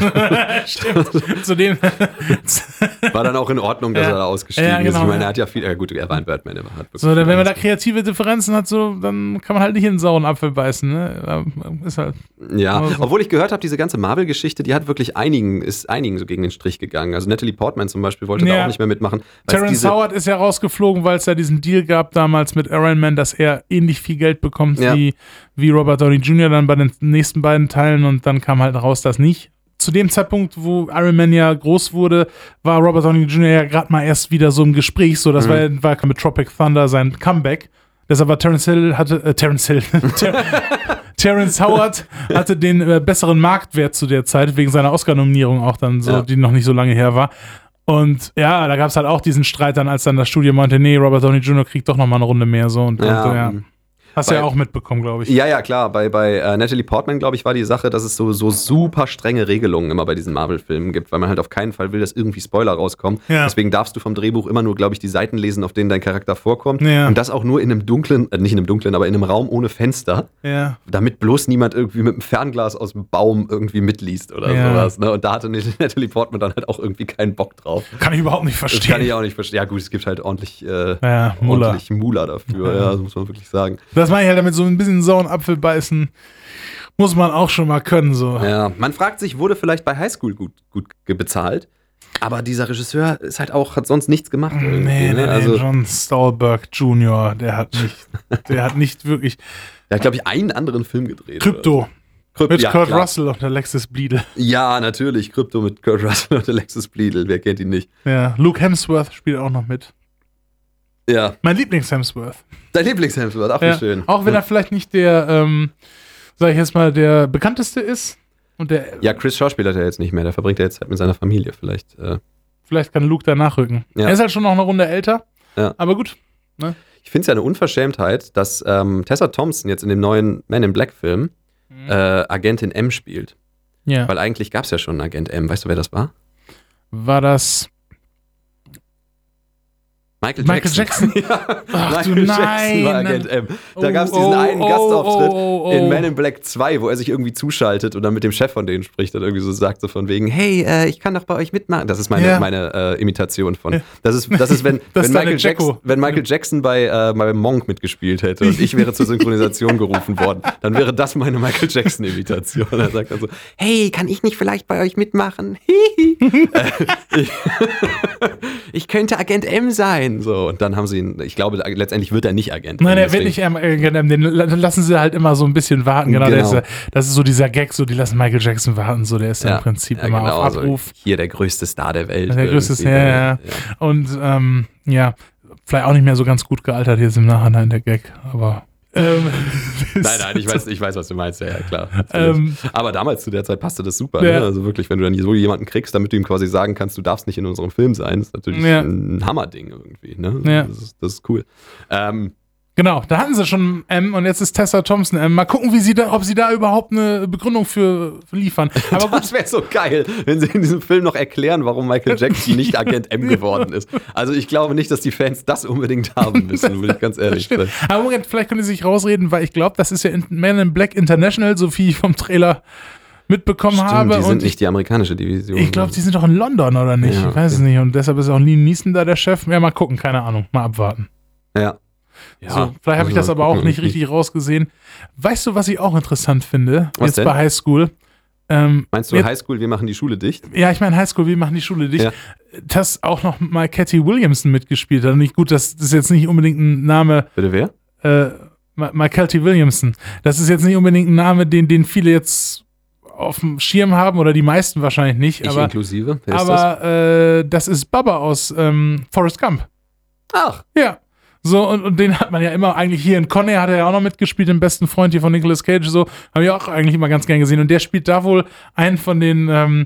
Stimmt. Zudem war dann auch in Ordnung, dass ja. er da ausgestiegen ja, genau, ist. Ich meine, er hat ja viel, ja gut, er war ein Batman. Er hat so, wenn man da kreative Differenzen hat, so, dann kann man halt nicht in einen sauren Apfel beißen. Ne? Ist halt. Ja, so. obwohl ich gehört habe, diese ganze Marvel-Geschichte, die hat wirklich einigen, ist einigen so gegen den Strich gegangen. Also Natalie Portman zum Beispiel wollte ja. da auch nicht mehr mitmachen. Terrence Howard ist ja rausgeflogen, weil es ja diesen Deal gab damals mit Iron Man, dass er ähnlich viel Geld bekommt wie, wie Robert Downey Jr. dann bei den nächsten beiden Teilen und dann kam halt raus, dass nicht zu dem Zeitpunkt, wo Iron Man ja groß wurde, war Robert Downey Jr. ja gerade mal erst wieder so im Gespräch. So, das mhm. war, war mit Tropic Thunder sein Comeback. Deshalb war Terence Hill, hatte, äh, Terence Hill, Ter Terence Howard hatte den äh, besseren Marktwert zu der Zeit, wegen seiner Oscar-Nominierung auch dann so, ja. die noch nicht so lange her war. Und ja, da gab es halt auch diesen Streit dann, als dann das Studio meinte, nee, Robert Downey Jr. kriegt doch noch mal eine Runde mehr so und, ja. und ja. Hast du ja auch mitbekommen, glaube ich. Ja, ja, klar. Bei, bei äh, Natalie Portman, glaube ich, war die Sache, dass es so, so super strenge Regelungen immer bei diesen Marvel-Filmen gibt, weil man halt auf keinen Fall will, dass irgendwie Spoiler rauskommen. Ja. Deswegen darfst du vom Drehbuch immer nur, glaube ich, die Seiten lesen, auf denen dein Charakter vorkommt. Ja. Und das auch nur in einem dunklen, äh, nicht in einem dunklen, aber in einem Raum ohne Fenster. Ja. Damit bloß niemand irgendwie mit einem Fernglas aus dem Baum irgendwie mitliest oder sowas. Ne? Und da hatte Natalie Portman dann halt auch irgendwie keinen Bock drauf. Kann ich überhaupt nicht verstehen. Das kann ich auch nicht verstehen. Ja, gut, es gibt halt ordentlich, äh, ordentlich Mula dafür. Ja. das muss man wirklich sagen. Das mache ich halt damit so ein bisschen sauren Apfel beißen, muss man auch schon mal können. So. Ja, man fragt sich, wurde vielleicht bei Highschool gut, gut bezahlt? Aber dieser Regisseur ist halt auch, hat sonst nichts gemacht. Nee, ne? nee, also, John Stolberg Jr., der hat nicht, der hat nicht wirklich. Der hat, glaube ich, einen anderen Film gedreht. Krypto. Krypt, mit ja, Kurt klar. Russell und Alexis Bleedle. Ja, natürlich. Krypto mit Kurt Russell und Alexis Bleedle. Wer kennt ihn nicht? Ja, Luke Hemsworth spielt auch noch mit. Ja. Mein Lieblings-Hemsworth. Dein Lieblings-Hemsworth, auch ja. schön. Auch wenn er vielleicht nicht der, ähm, sag ich jetzt mal, der bekannteste ist. Und der, ja, Chris Schauspieler hat er jetzt nicht mehr. Der verbringt er jetzt halt mit seiner Familie. Vielleicht. Äh. Vielleicht kann Luke da nachrücken. Ja. Er ist halt schon noch eine Runde älter. Ja. Aber gut. Ne? Ich finde es ja eine Unverschämtheit, dass ähm, Tessa Thompson jetzt in dem neuen Man in Black Film mhm. äh, Agentin M spielt. Ja. Weil eigentlich gab es ja schon einen Agent M. Weißt du, wer das war? War das Michael Jackson. Michael Jackson. ja. Ach, Michael Jackson war Agent M. Da oh, gab es diesen oh, einen oh, Gastauftritt oh, oh, in Man in Black 2, wo er sich irgendwie zuschaltet und dann mit dem Chef von denen spricht und irgendwie so sagt so von wegen, hey, äh, ich kann doch bei euch mitmachen. Das ist meine, ja. meine äh, Imitation von. Das ist, das ist wenn, das wenn, Michael Jackson, wenn Michael Jackson bei, äh, bei Monk mitgespielt hätte und ich wäre zur Synchronisation gerufen worden, dann wäre das meine Michael Jackson-Imitation. Er sagt dann so, hey, kann ich nicht vielleicht bei euch mitmachen? Äh, ich, ich könnte Agent M sein. So, und dann haben sie ihn, ich glaube, letztendlich wird er nicht Agent. Nein, er wird nicht Agent M. Den lassen sie halt immer so ein bisschen warten. Genau, genau. Ist, das ist so dieser Gag, so die lassen Michael Jackson warten. So, der ist ja, im Prinzip ja, immer genau, auf Abruf. Also hier der größte Star der Welt. Der größte Star, ja, ja. Und ähm, ja, vielleicht auch nicht mehr so ganz gut gealtert jetzt im Nachhinein der Gag, aber ähm, nein, nein, ich weiß, ich weiß, was du meinst, ja, ja klar. Ähm, Aber damals zu der Zeit passte das super. Ja. Ne? Also wirklich, wenn du dann so jemanden kriegst, damit du ihm quasi sagen kannst, du darfst nicht in unserem Film sein, ist natürlich ja. ein Hammerding irgendwie. Ne? Ja. Das, ist, das ist cool. Ähm, Genau, da hatten sie schon M und jetzt ist Tessa Thompson M. Mal gucken, wie sie da, ob sie da überhaupt eine Begründung für liefern. Aber das wäre so geil, wenn sie in diesem Film noch erklären, warum Michael Jackson nicht Agent M geworden ist. Also ich glaube nicht, dass die Fans das unbedingt haben müssen, will ich ganz ehrlich sein. Aber Moment, vielleicht können sie sich rausreden, weil ich glaube, das ist ja Man in Black International, so wie ich vom Trailer mitbekommen Stimmt, habe. Die sind nicht die amerikanische Division. Ich glaube, die sind doch in London, oder nicht? Ja, ich weiß okay. es nicht. Und deshalb ist auch Liam Neeson da der Chef. Ja, mal gucken, keine Ahnung. Mal abwarten. Ja. Ja, so, vielleicht habe ich das aber auch nicht richtig rausgesehen. Weißt du, was ich auch interessant finde? Was jetzt denn? bei High School. Ähm, Meinst du High School, wir machen die Schule dicht? Ja, ich meine High School, wir machen die Schule dicht. Ja. Dass auch noch mal Cathy Williamson mitgespielt hat. Nicht gut, das, ist jetzt nicht unbedingt ein Name. Bitte wer? Äh, Michael Williamson. Das ist jetzt nicht unbedingt ein Name, den, den viele jetzt auf dem Schirm haben oder die meisten wahrscheinlich nicht. Ich aber, inklusive. Wer aber das? Äh, das ist Baba aus ähm, Forrest Gump. Ach. Ja. So, und, und den hat man ja immer, eigentlich hier in Conner hat er ja auch noch mitgespielt, den besten Freund hier von Nicolas Cage, so, habe ich auch eigentlich immer ganz gern gesehen. Und der spielt da wohl einen von den ähm,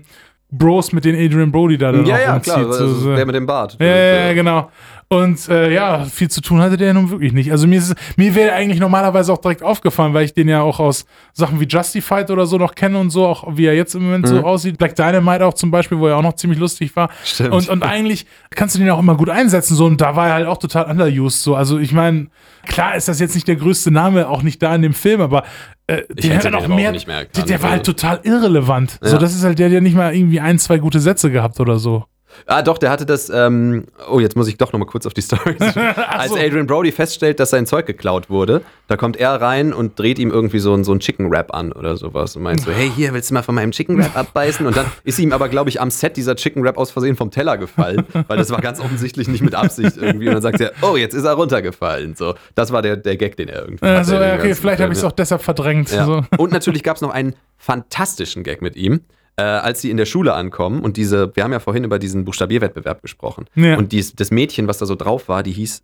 Bros, mit den Adrian Brody da dann ja, ja. Klar, so, so. der mit dem Bart. Ja, ja, ja, genau. Und äh, ja, viel zu tun hatte der nun wirklich nicht. Also mir, mir wäre eigentlich normalerweise auch direkt aufgefallen, weil ich den ja auch aus Sachen wie Justified oder so noch kenne und so, auch wie er jetzt im Moment mhm. so aussieht. Black Dynamite auch zum Beispiel, wo er auch noch ziemlich lustig war. Stimmt. Und, und eigentlich kannst du den auch immer gut einsetzen. So, und da war er halt auch total underused. So. Also ich meine, klar ist das jetzt nicht der größte Name, auch nicht da in dem Film, aber äh, der hat noch mehr. mehr der, der war halt total irrelevant. Ja. So, das ist halt der, der nicht mal irgendwie ein, zwei gute Sätze gehabt oder so. Ah, doch, der hatte das. Ähm, oh, jetzt muss ich doch noch mal kurz auf die Story. Als Adrian Brody feststellt, dass sein Zeug geklaut wurde, da kommt er rein und dreht ihm irgendwie so, so einen Chicken Wrap an oder sowas und meint so: Hey, hier willst du mal von meinem Chicken Wrap abbeißen? Und dann ist ihm aber, glaube ich, am Set dieser Chicken Wrap aus Versehen vom Teller gefallen, weil das war ganz offensichtlich nicht mit Absicht irgendwie. Und dann sagt er: Oh, jetzt ist er runtergefallen. So, das war der, der Gag, den er irgendwie. Also, okay, vielleicht habe ich es auch deshalb verdrängt. Ja. So. Und natürlich gab es noch einen fantastischen Gag mit ihm äh, als sie in der Schule ankommen und diese, wir haben ja vorhin über diesen Buchstabierwettbewerb gesprochen. Ja. Und dies, das Mädchen, was da so drauf war, die hieß,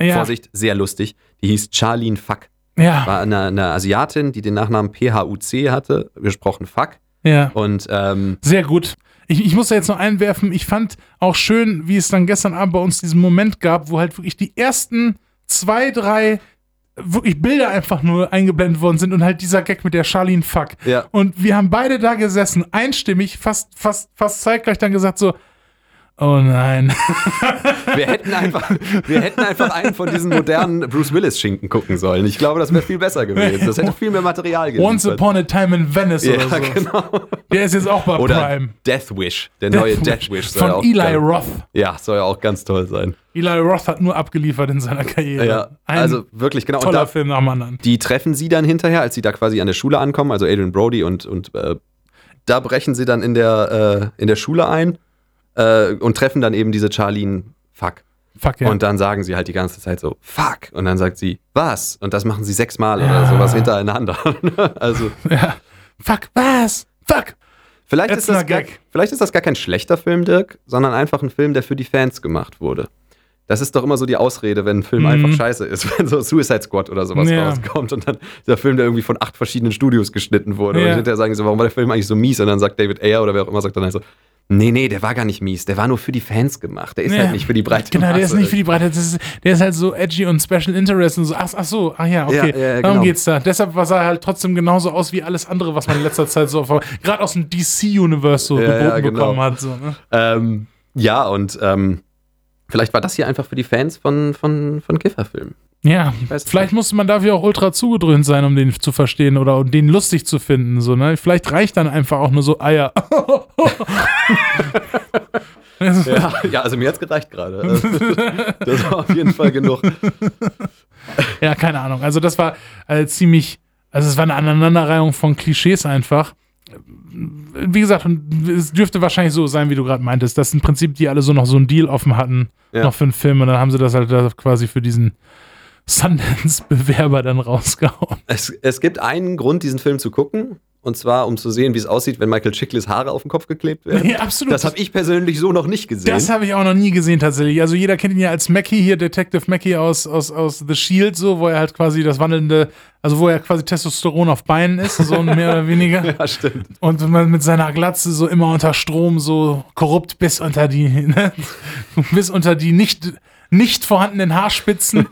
Ja. Vorsicht, sehr lustig, die hieß Charlene Fuck. Ja. War eine, eine Asiatin, die den Nachnamen PHUC hatte, gesprochen Fuck. Ja. Und ähm, Sehr gut. Ich, ich muss da jetzt noch einwerfen, ich fand auch schön, wie es dann gestern Abend bei uns diesen Moment gab, wo halt wirklich die ersten zwei, drei wirklich Bilder einfach nur eingeblendet worden sind und halt dieser Gag mit der Charlene Fuck. Ja. Und wir haben beide da gesessen, einstimmig, fast, fast, fast zeitgleich dann gesagt so, oh nein. wir hätten einfach, wir hätten einfach einen von diesen modernen Bruce Willis-Schinken gucken sollen. Ich glaube, das wäre viel besser gewesen. Das hätte viel mehr Material gegeben. Once Upon a Time in Venice ja, oder so. genau. Der ist jetzt auch bei Oder Prime. Death Wish, der neue Death Wish. soll Von auch Eli ganz- Roth. Ja, soll ja auch ganz toll sein. Eli Roth hat nur abgeliefert in seiner Karriere. Ja, Ein also wirklich, genau. Und toller da, Film nach dem anderen. die treffen sie dann hinterher, als sie da quasi an der Schule ankommen, also Adrian Brody und, und äh, da brechen sie dann in der, äh, in der Schule ein äh, und treffen dann eben diese Charlene Fuck. Fuck ja. Und dann sagen sie halt die ganze Zeit so, fuck. Und dann sagt sie, was? Und das machen sie sechsmal Ja. oder sowas hintereinander. also, ja. Fuck, was? Fuck. vielleicht ist, das gar, vielleicht ist das gar kein schlechter Film, Dirk, sondern einfach ein Film, der für die Fans gemacht wurde. Das ist doch immer so die Ausrede, wenn ein Film Mhm. einfach scheiße ist, wenn so Suicide Squad oder sowas Ja. rauskommt und dann dieser Film, der irgendwie von acht verschiedenen Studios geschnitten wurde. Ja. Und hinterher sagen sie so, warum war der Film eigentlich so mies? Und dann sagt David Ayer oder wer auch immer, sagt dann halt so, nee, nee, der war gar nicht mies, der war nur für die Fans gemacht. Der ist Ja. halt nicht für die breite Genau, der ist Masse. nicht für die Breite. Ist, der ist halt so edgy und Special Interest und so. Ach, ach so, ach ja, okay. Ja, ja, Darum genau. geht's da. Deshalb sah er halt trotzdem genauso aus wie alles andere, was man in letzter Zeit so gerade aus dem DC-Universe so geboten genau. bekommen hat. So, ne? Ähm, ja, und ähm, vielleicht war das hier einfach für die Fans von, von, von Kifferfilmen. Ja, es vielleicht musste man dafür auch ultra zugedröhnt sein, um den zu verstehen oder um den lustig zu finden. So, ne? Vielleicht reicht dann einfach auch nur so Eier. Ja, ja also mir hat's gereicht gerade. Also, das war auf jeden Fall genug. Ja, keine Ahnung. Also das war äh, ziemlich, also es war eine Aneinanderreihung von Klischees einfach. Wie gesagt, es dürfte wahrscheinlich so sein, wie du gerade meintest, dass im Prinzip die alle so noch so einen Deal offen hatten, Ja. noch für einen Film und dann haben sie das halt da quasi für diesen Sundance-Bewerber dann rausgehauen. Es, es gibt einen Grund, diesen Film zu gucken. Und zwar, um zu sehen, wie es aussieht, wenn Michael Chiklis Haare auf den Kopf geklebt werden. Ja, absolut. Das habe ich persönlich so noch nicht gesehen. Das habe ich auch noch nie gesehen tatsächlich. Also jeder kennt ihn ja als Mackie hier, Detective Mackie aus, aus, aus The Shield, so, wo er halt quasi das wandelnde, also wo er quasi Testosteron auf Beinen ist, so mehr oder weniger. ja, stimmt. Und man mit seiner Glatze so immer unter Strom, so korrupt bis unter die, ne? bis unter die nicht, nicht vorhandenen Haarspitzen.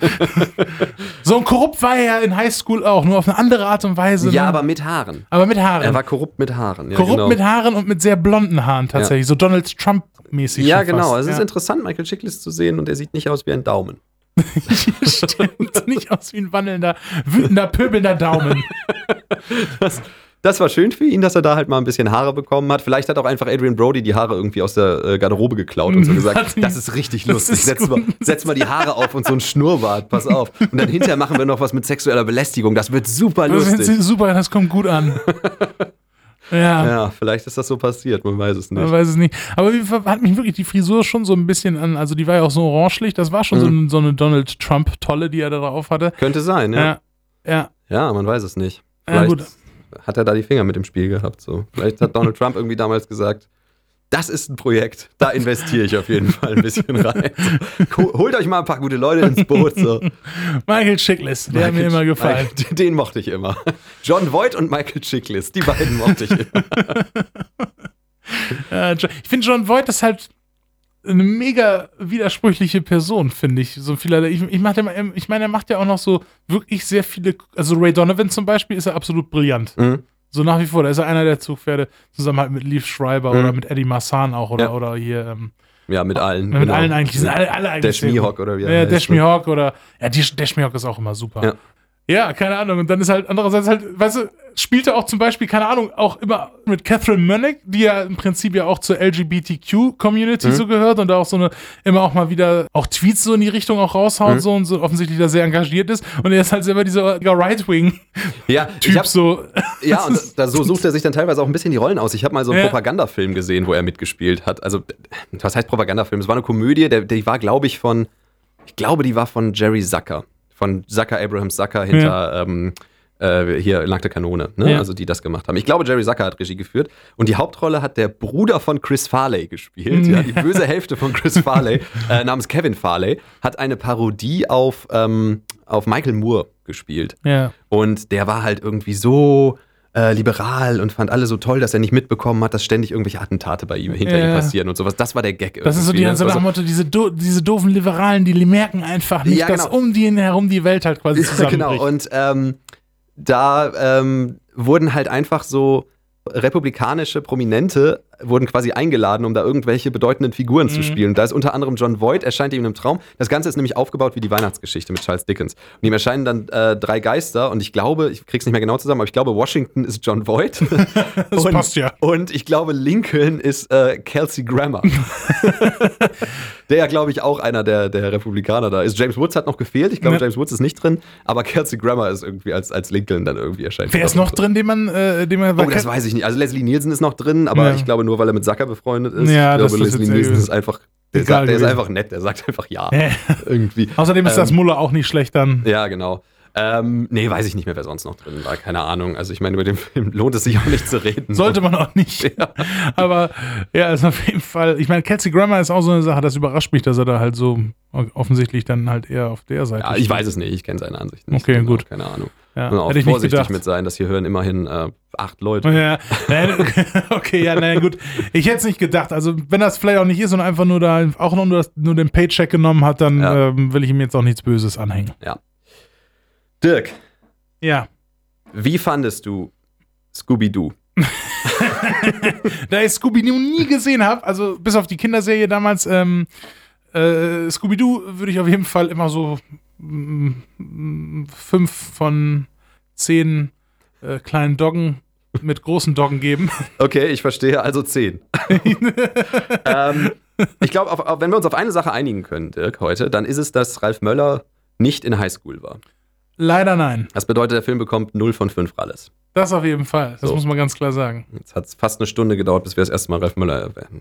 so ein korrupt war er ja in Highschool auch, nur auf eine andere Art und Weise. Ja, ne? aber mit Haaren. aber mit Haaren. Er war korrupt mit Haaren. Ja, korrupt genau. mit Haaren und mit sehr blonden Haaren tatsächlich. So Donald Trump-mäßig. Ja, schon genau. fast. Es ist ja. interessant, Michael Chiklis zu sehen und er sieht nicht aus wie ein Daumen. Stimmt, nicht aus wie ein wandelnder, wütender, pöbelnder Daumen. Das war schön für ihn, dass er da halt mal ein bisschen Haare bekommen hat. Vielleicht hat auch einfach Adrian Brody die Haare irgendwie aus der äh, Garderobe geklaut und so Hat gesagt, das ist richtig Das lustig. ist Setz mal, setz mal die Haare auf und so ein Schnurrbart, pass auf. Und dann hinterher machen wir noch was mit sexueller Belästigung. Das wird super Das lustig. ist super, das kommt gut an. Ja. Ja, vielleicht ist das so passiert, man weiß es Man nicht. weiß es nicht. Aber hat mich wirklich die Frisur schon so ein bisschen an, also die war ja auch so orangelich, das war schon so, Mhm. eine, so eine Donald Trump-Tolle, die er da drauf hatte. Könnte sein, ja. Ja. Ja. Ja, man weiß es nicht. Ja, Vielleicht gut. Hat er da die Finger mit im Spiel gehabt. So. Vielleicht hat Donald Trump irgendwie damals gesagt, das ist ein Projekt, da investiere ich auf jeden Fall ein bisschen rein. So, holt euch mal ein paar gute Leute ins Boot. So. Michael Chiklis, der hat mir immer gefallen. Michael, den mochte ich immer. John Voight und Michael Chiklis, die beiden mochte ich immer. Ich finde John Voight ist halt eine mega widersprüchliche Person, finde ich. So vielerlei. Ich, ich, den ich meine, er macht ja auch noch so wirklich sehr viele. Also Ray Donovan zum Beispiel ist er absolut brillant. Mhm. So nach wie vor. Da ist er einer der Zugpferde, zusammen halt mit Leaf Schreiber Mhm. oder mit Eddie Massan auch oder, Ja. oder hier. Ähm, Ja, mit allen. mit genau. allen eigentlich. Sind alle, alle eigentlich. Dash. Mihawk oder wie er Ja, heißt, Dash? Mihawk oder. Ja, Dash Mihawk ist auch immer super. Ja. Ja, keine Ahnung. Und dann ist halt andererseits halt, weißt du, spielte auch zum Beispiel, keine Ahnung, auch immer mit Catherine Mönnig, die ja im Prinzip ja auch zur LGBTQ-Community Mhm. so gehört und da auch so eine, immer auch mal wieder auch Tweets so in die Richtung auch raushaut Mhm. so und so offensichtlich da sehr engagiert ist. Und er ist halt selber dieser Right-Wing-Typ Ja, hab, so. ja, und da, so sucht er sich dann teilweise auch ein bisschen die Rollen aus. Ich habe mal so einen Ja. Propagandafilm gesehen, wo er mitgespielt hat. Also, was heißt Propagandafilm? Es war eine Komödie, der, die war, glaube ich, von, ich glaube, die war von Jerry Zucker. Von Zucker, Abraham Zucker hinter ähm, äh, hier Nackte Kanone, ne? ja. also die das gemacht haben. Ich glaube, Jerry Zucker hat Regie geführt und die Hauptrolle hat der Bruder von Chris Farley gespielt. ja, die böse Hälfte von Chris Farley, äh, namens Kevin Farley, hat eine Parodie auf, ähm, auf Michael Moore gespielt. Ja. Und der war halt irgendwie so äh, liberal und fand alle so toll, dass er nicht mitbekommen hat, dass ständig irgendwelche Attentate bei ihm hinter ja. ihm passieren und sowas. Das war der Gag. Irgendwie. Das ist so die ganze also, Motto, diese, do, diese doofen Liberalen, die merken einfach nicht, ja, genau. dass um die herum die Welt halt quasi zusammenbricht. genau, und ähm, da ähm, wurden halt einfach so republikanische Prominente wurden quasi eingeladen, um da irgendwelche bedeutenden Figuren mhm. zu spielen. Da ist unter anderem John Voight, erscheint ihm im Traum. Das Ganze ist nämlich aufgebaut wie die Weihnachtsgeschichte mit Charles Dickens. Und ihm erscheinen dann äh, drei Geister und ich glaube, ich krieg's nicht mehr genau zusammen, aber ich glaube, Washington ist John Voight. das und, passt ja. Und ich glaube, Lincoln ist äh, Kelsey Grammer. der ja, glaube ich, auch einer der, der Republikaner da ist. James Woods hat noch gefehlt. Ich glaube, ja. James Woods ist nicht drin, aber Kelsey Grammer ist irgendwie als, als Lincoln dann irgendwie erscheint. Wer ist noch drin, den man, äh, den man. Oh, das weiß ich nicht. Also Leslie Nielsen ist noch drin, aber ja. ich glaube nur, weil er mit Zucker befreundet ist. Ja, ich glaube, das Leslie Nielsen ist einfach. Der, sagt, der ist einfach nett, der sagt einfach ja. irgendwie. Außerdem ist ähm, das Muller auch nicht schlecht dann. Ja, genau. Ähm, nee, weiß ich nicht mehr, wer sonst noch drin war. Keine Ahnung. Also ich meine, über den Film lohnt es sich auch nicht zu reden. Sollte man auch nicht. Ja. Aber ja, ist auf jeden Fall. Ich meine, Kelsey Grammer ist auch so eine Sache, das überrascht mich, dass er da halt so offensichtlich dann halt eher auf der Seite Ja, ich steht. weiß es nicht. Ich kenne seine Ansicht nicht. Okay, genau, gut. Keine Ahnung. Ja, auch hätte ich vorsichtig nicht mit sein, dass hier hören immerhin äh, acht Leute. Ja, okay, ja, naja, gut. Ich hätte es nicht gedacht. Also, wenn das vielleicht auch nicht ist und einfach nur da auch nur, nur den Paycheck genommen hat, dann ja. ähm, will ich ihm jetzt auch nichts Böses anhängen. Ja. Dirk, ja. Wie fandest du Scooby-Doo? da ich Scooby-Doo nie gesehen habe, also bis auf die Kinderserie damals, ähm, äh, Scooby-Doo würde ich auf jeden Fall immer so mm, fünf von zehn äh, kleinen Doggen mit großen Doggen geben. Okay, ich verstehe, also zehn. ähm, ich glaube, wenn wir uns auf eine Sache einigen können, Dirk, heute, dann ist es, dass Ralf Möller nicht in Highschool war. Leider nein. Das bedeutet, der Film bekommt 0 von 5 alles. Das auf jeden Fall. Das so. muss man ganz klar sagen. Jetzt hat es fast eine Stunde gedauert, bis wir das erste Mal Ralf Müller erwähnen.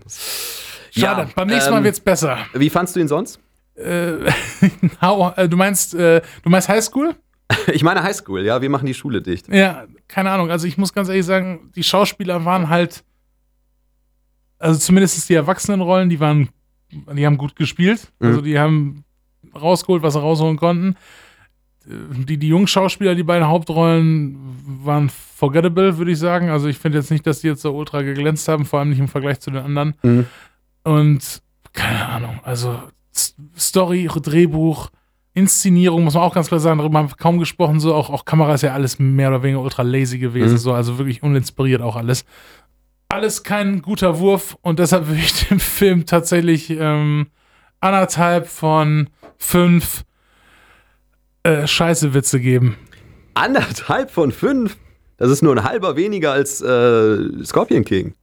Schade, ja, beim nächsten ähm, Mal wird's besser. Wie fandst du ihn sonst? Äh, äh, du meinst, äh, du meinst Highschool? Ich meine Highschool, ja, wir machen die Schule dicht. Ja, keine Ahnung. Also ich muss ganz ehrlich sagen, die Schauspieler waren halt, also zumindest die Erwachsenenrollen, die waren, die haben gut gespielt. Mhm. Also die haben rausgeholt, was sie rausholen konnten die, die jungen Schauspieler, die beiden Hauptrollen waren forgettable, würde ich sagen. Also ich finde jetzt nicht, dass die jetzt so ultra geglänzt haben, vor allem nicht im Vergleich zu den anderen. Mhm. Und keine Ahnung, also Story, Drehbuch, Inszenierung, muss man auch ganz klar sagen, darüber haben wir kaum gesprochen, so auch, auch Kamera ist ja alles mehr oder weniger ultra lazy gewesen, mhm. so, also wirklich uninspiriert auch alles. Alles kein guter Wurf und deshalb würde ich dem Film tatsächlich ähm, anderthalb von fünf äh, scheiße Witze geben. Anderthalb von fünf? Das ist nur ein halber weniger als äh, Scorpion King.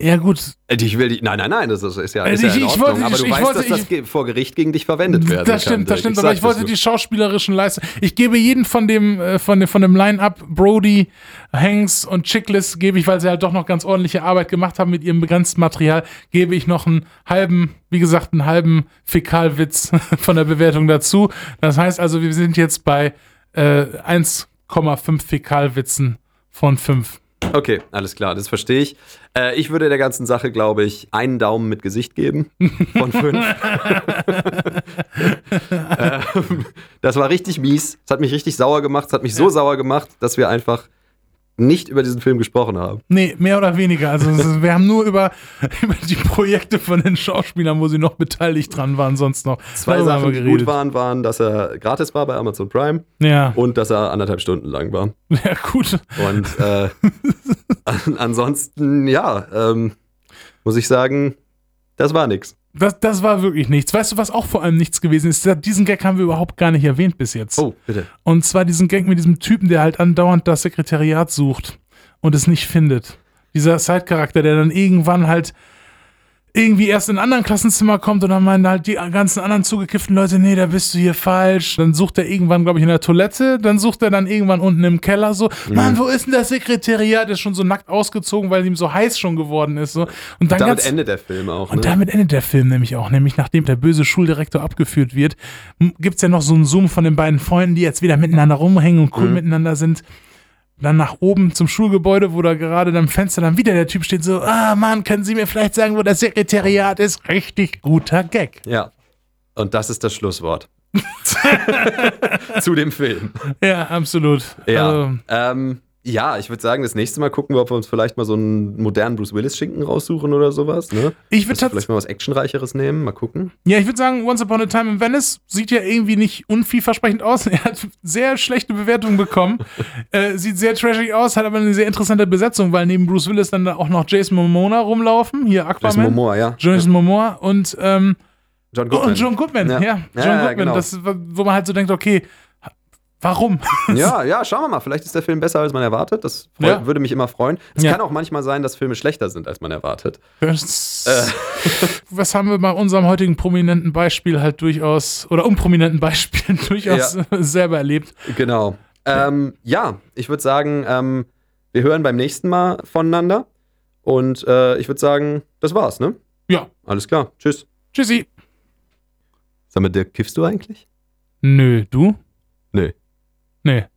Ja, gut. Äh, ich will die, nein, nein, nein, das ist, ist ja, ist ich, ja in Ordnung, wollte, aber du ich, weißt, wollte, dass das vor Gericht gegen dich verwendet werden Das stimmt, kann, das stimmt, aber ich wollte die schauspielerischen Leistungen. Ich gebe jeden von dem, äh, von dem, von dem Line-Up, Brody, Hanks und Chickless, gebe ich, weil sie halt doch noch ganz ordentliche Arbeit gemacht haben mit ihrem begrenzten Material, gebe ich noch einen halben, wie gesagt, einen halben Fäkalwitz von der Bewertung dazu. Das heißt also, wir sind jetzt bei äh, 1,5 Fäkalwitzen von 5. Okay, alles klar, das verstehe ich. Äh, ich würde der ganzen Sache, glaube ich, einen Daumen mit Gesicht geben von fünf. ähm, das war richtig mies. Es hat mich richtig sauer gemacht. Es hat mich so sauer gemacht, dass wir einfach nicht über diesen Film gesprochen haben. Nee, mehr oder weniger. Also wir haben nur über, über die Projekte von den Schauspielern, wo sie noch beteiligt dran waren, sonst noch. Zwei Sachen, die gut waren, waren, dass er gratis war bei Amazon Prime ja. und dass er anderthalb Stunden lang war. Ja, gut. Und äh, an, ansonsten, ja, ähm, muss ich sagen, das war nichts. Das, das war wirklich nichts. Weißt du, was auch vor allem nichts gewesen ist? Diesen Gag haben wir überhaupt gar nicht erwähnt bis jetzt. Oh, bitte. Und zwar diesen Gag mit diesem Typen, der halt andauernd das Sekretariat sucht und es nicht findet. Dieser Side-Charakter, der dann irgendwann halt irgendwie erst in ein anderen Klassenzimmer kommt und dann meinen halt die ganzen anderen zugekifften Leute, nee, da bist du hier falsch. Dann sucht er irgendwann, glaube ich, in der Toilette, dann sucht er dann irgendwann unten im Keller so, mhm. Mann, wo ist denn das Sekretariat? ist schon so nackt ausgezogen, weil ihm so heiß schon geworden ist. So. Und, dann damit endet der Film auch. Ne? Und damit endet der Film nämlich auch, nämlich nachdem der böse Schuldirektor abgeführt wird, gibt es ja noch so einen Zoom von den beiden Freunden, die jetzt wieder miteinander rumhängen und cool mhm. miteinander sind dann nach oben zum Schulgebäude, wo da gerade am Fenster dann wieder der Typ steht, so, ah Mann, können Sie mir vielleicht sagen, wo das Sekretariat ist? Richtig guter Gag. Ja. Und das ist das Schlusswort. Zu dem Film. Ja, absolut. Ja. Also, ähm, ja, ich würde sagen, das nächste Mal gucken wir, ob wir uns vielleicht mal so einen modernen Bruce Willis-Schinken raussuchen oder sowas. Ne? Ich würde vielleicht mal was Actionreicheres nehmen, mal gucken. Ja, ich würde sagen, Once Upon a Time in Venice sieht ja irgendwie nicht unvielversprechend aus. Er hat sehr schlechte Bewertungen bekommen. äh, sieht sehr trashig aus, hat aber eine sehr interessante Besetzung, weil neben Bruce Willis dann auch noch Jason Momoa rumlaufen. Hier Aquaman. Jason Momoa, ja. Jason ja. Momoa und ähm, John Goodman. Und John Goodman, ja. ja. John ja, Goodman, genau. das, wo man halt so denkt, okay, Warum? ja, ja, schauen wir mal. Vielleicht ist der Film besser, als man erwartet. Das ja. würde mich immer freuen. Es ja. kann auch manchmal sein, dass Filme schlechter sind, als man erwartet. Das, äh. Was haben wir bei unserem heutigen prominenten Beispiel halt durchaus, oder unprominenten Beispiel durchaus ja. selber erlebt? Genau. Ähm, ja, ich würde sagen, ähm, wir hören beim nächsten Mal voneinander. Und äh, ich würde sagen, das war's, ne? Ja. Alles klar. Tschüss. Tschüssi. Sag mal, Dirk, kiffst du eigentlich? Nö, du? Nee.